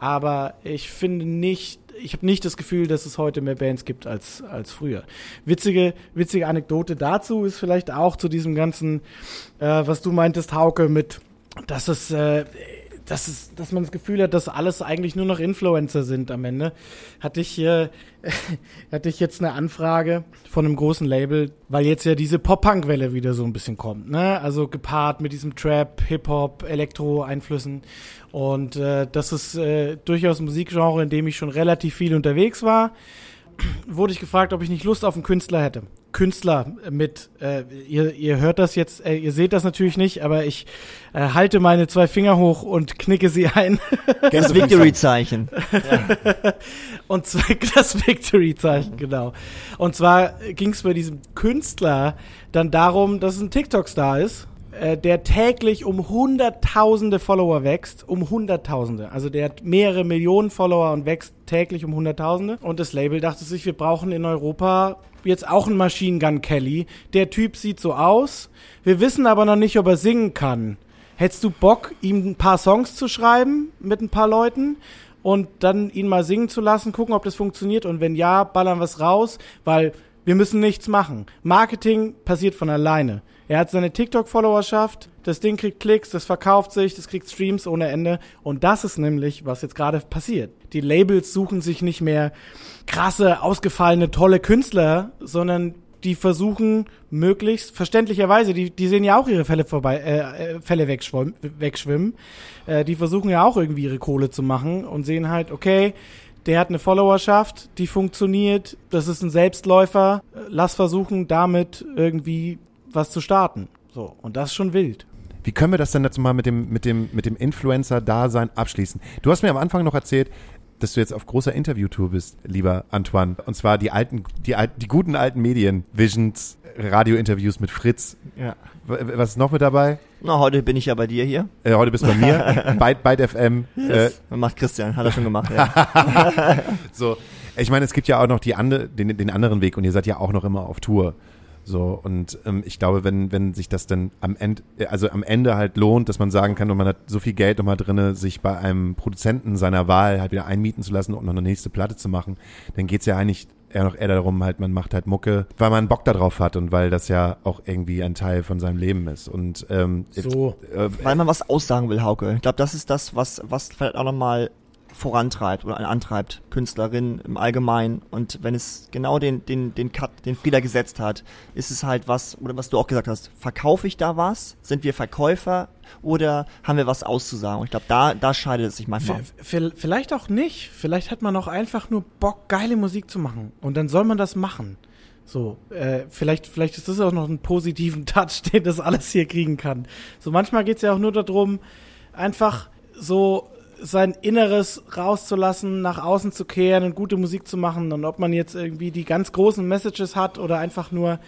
Aber ich finde nicht, ich habe nicht das Gefühl, dass es heute mehr Bands gibt als, als früher. Witzige, witzige Anekdote dazu ist vielleicht auch zu diesem ganzen, äh, was du meintest, Hauke, mit, dass es, äh, dass es, dass man das Gefühl hat, dass alles eigentlich nur noch Influencer sind am Ende. Hatte ich hier, hatte ich jetzt eine Anfrage von einem großen Label, weil jetzt ja diese Pop-Punk-Welle wieder so ein bisschen kommt, ne? Also gepaart mit diesem Trap, Hip-Hop, Elektro-Einflüssen. Und äh, das ist äh, durchaus ein Musikgenre, in dem ich schon relativ viel unterwegs war. Wurde ich gefragt, ob ich nicht Lust auf einen Künstler hätte. Künstler mit, äh, ihr, ihr hört das jetzt, äh, ihr seht das natürlich nicht, aber ich äh, halte meine zwei Finger hoch und knicke sie ein. Das Victory-Zeichen. Und zwar das Victory-Zeichen, genau. Und zwar ging es bei diesem Künstler dann darum, dass es ein TikTok-Star ist der täglich um Hunderttausende Follower wächst, um Hunderttausende. Also der hat mehrere Millionen Follower und wächst täglich um Hunderttausende. Und das Label dachte sich, wir brauchen in Europa jetzt auch einen Machine Gun Kelly. Der Typ sieht so aus. Wir wissen aber noch nicht, ob er singen kann. Hättest du Bock, ihm ein paar Songs zu schreiben mit ein paar Leuten? Und dann ihn mal singen zu lassen, gucken, ob das funktioniert. Und wenn ja, ballern wir es raus, weil wir müssen nichts machen. Marketing passiert von alleine. Er hat seine TikTok-Followerschaft, das Ding kriegt Klicks, das verkauft sich, das kriegt Streams ohne Ende. Und das ist nämlich, was jetzt gerade passiert. Die Labels suchen sich nicht mehr krasse, ausgefallene, tolle Künstler, sondern die versuchen möglichst verständlicherweise, die, die sehen ja auch ihre Fälle vorbei, äh, äh Fälle wegschwimmen, wegschwimmen. Äh, die versuchen ja auch irgendwie ihre Kohle zu machen und sehen halt, okay, der hat eine Followerschaft, die funktioniert, das ist ein Selbstläufer, lass versuchen, damit irgendwie was zu starten. So, und das ist schon wild. Wie können wir das denn jetzt mal mit dem, mit dem, mit dem Influencer-Dasein abschließen? Du hast mir am Anfang noch erzählt, dass du jetzt auf großer Interviewtour bist, lieber Antoine. Und zwar die alten, die, die guten alten Medien, Visions, Radiointerviews mit Fritz. Ja. Was ist noch mit dabei? Na, heute bin ich ja bei dir hier. Äh, heute bist du bei mir. Byte, Byte FM. Yes. Äh, macht Christian, hat er schon gemacht. Ja. so, ich meine, es gibt ja auch noch die andere, den, den anderen Weg und ihr seid ja auch noch immer auf Tour. So, und ähm, ich glaube, wenn, wenn sich das dann am Ende, also am Ende halt lohnt, dass man sagen kann, und man hat so viel Geld nochmal drinne, sich bei einem Produzenten seiner Wahl halt wieder einmieten zu lassen und noch eine nächste Platte zu machen, dann geht's ja eigentlich eher noch eher darum, halt, man macht halt Mucke, weil man Bock darauf hat und weil das ja auch irgendwie ein Teil von seinem Leben ist. Und ähm, so. Äh, weil man was aussagen will, Hauke. Ich glaube, das ist das, was, was vielleicht auch nochmal vorantreibt oder antreibt, Künstlerin im Allgemeinen. Und wenn es genau den, den, den Cut, den Frieder gesetzt hat, ist es halt was, oder was du auch gesagt hast, verkaufe ich da was? Sind wir Verkäufer? Oder haben wir was auszusagen? Und ich glaube, da, da scheidet es sich manchmal. Vielleicht auch nicht. Vielleicht hat man auch einfach nur Bock, geile Musik zu machen. Und dann soll man das machen. So, äh, vielleicht, vielleicht ist das auch noch ein positiven Touch, den das alles hier kriegen kann. So, manchmal geht es ja auch nur darum, einfach so sein Inneres rauszulassen, nach außen zu kehren und gute Musik zu machen. Und ob man jetzt irgendwie die ganz großen Messages hat oder einfach nur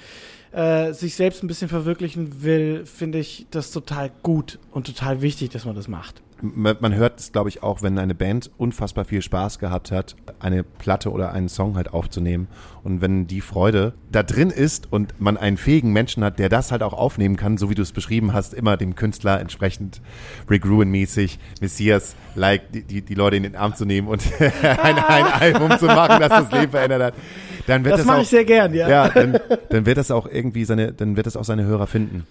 äh, sich selbst ein bisschen verwirklichen will, finde ich das total gut und total wichtig, dass man das macht man hört es, glaube ich, auch, wenn eine Band unfassbar viel Spaß gehabt hat, eine Platte oder einen Song halt aufzunehmen. Und wenn die Freude da drin ist und man einen fähigen Menschen hat, der das halt auch aufnehmen kann, so wie du es beschrieben hast, immer dem Künstler entsprechend Rick Ruin-mäßig, Messias-like, die, die, die Leute in den Arm zu nehmen und ein, ein Album zu machen, das das Leben verändert hat, dann wird das, das mache auch, ich sehr gern, ja. Ja, dann, dann wird das auch irgendwie seine, dann wird das auch seine Hörer finden.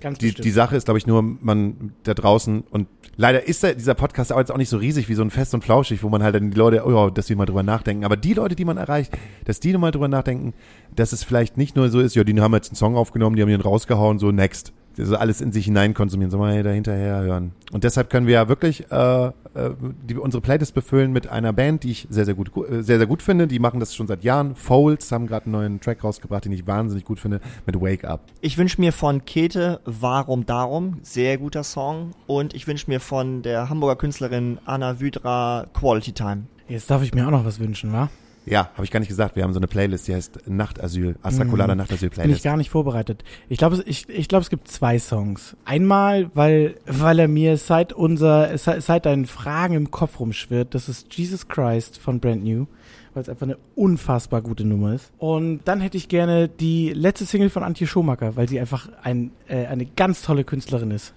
Ganz die, bestimmt. die Sache ist, glaube ich, nur, man da draußen und leider ist der, dieser Podcast auch jetzt auch nicht so riesig wie so ein Fest und Flauschig, wo man halt dann die Leute, oh, ja, dass die mal drüber nachdenken. Aber die Leute, die man erreicht, dass die mal drüber nachdenken, dass es vielleicht nicht nur so ist, ja, die haben jetzt einen Song aufgenommen, die haben den rausgehauen, so next. Also alles in sich hinein konsumieren, soll man da hinterher hören. Und deshalb können wir ja wirklich äh, äh, die, unsere Playlist befüllen mit einer Band, die ich sehr, sehr gut, äh, sehr, sehr gut finde. Die machen das schon seit Jahren. Folds haben gerade einen neuen Track rausgebracht, den ich wahnsinnig gut finde, mit Wake Up. Ich wünsche mir von Käthe Warum Darum, sehr guter Song. Und ich wünsche mir von der Hamburger Künstlerin Anna Wydra Quality Time. Jetzt darf ich mir auch noch was wünschen, wa? Ja, habe ich gar nicht gesagt. Wir haben so eine Playlist, die heißt Nachtasyl, Astrakulada Nachtasyl Bin ich Playlist. gar nicht vorbereitet. Ich glaube, es- ich, ich glaube, es gibt zwei Songs. Einmal, weil, weil er mir seit unser, seit, deinen Fragen im Kopf rumschwirrt. Das ist Jesus Christ von Brand New, weil es einfach eine unfassbar gute Nummer ist. Und dann hätte ich gerne die letzte Single von Antje Schomacker, weil sie einfach ein, äh, eine ganz tolle Künstlerin ist,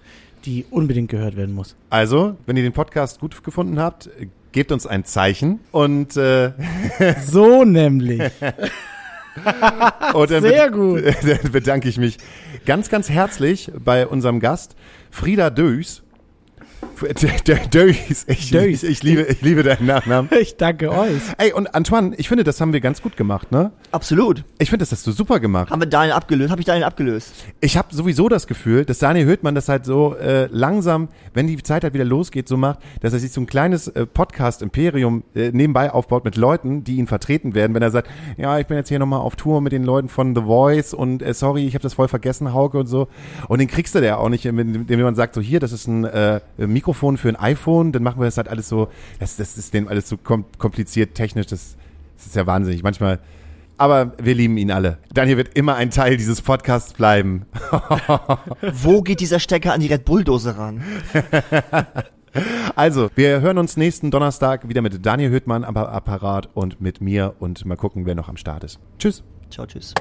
die unbedingt gehört werden muss. Also, wenn ihr den Podcast gut gefunden habt, gebt uns ein Zeichen und, äh, So nämlich. und Sehr gut. dann bedanke ich mich ganz, ganz herzlich bei unserem Gast Frieda Dös. Dös. Ich, Döis. ich, ich, liebe, ich liebe deinen Nachnamen. Ich danke euch. Ey, und Antoine, ich finde, das haben wir ganz gut gemacht, ne? Absolut. Ich finde, das hast du super gemacht. Haben wir Daniel abgelöst? Habe ich Daniel abgelöst? Ich habe sowieso das Gefühl, dass Daniel Höhtmann das halt so äh, langsam, wenn die Zeit halt wieder losgeht, so macht, dass er sich so ein kleines äh, Podcast-Imperium äh, nebenbei aufbaut mit Leuten, die ihn vertreten werden, wenn er sagt, ja, ich bin jetzt hier nochmal auf Tour mit den Leuten von The Voice und äh, sorry, ich habe das voll vergessen, Hauke und so. Und den kriegst du ja auch nicht, indem jemand sagt, so hier, das ist ein äh, Mikrofon für ein iPhone, dann machen wir das halt alles so, das, das ist denen alles so kom kompliziert, technisch, das, das ist ja wahnsinnig. Manchmal aber wir lieben ihn alle. Daniel wird immer ein Teil dieses Podcasts bleiben. Wo geht dieser Stecker an die Red Bull-Dose ran? Also, wir hören uns nächsten Donnerstag wieder mit Daniel Hüttmann am Apparat und mit mir und mal gucken, wer noch am Start ist. Tschüss. Ciao, tschüss.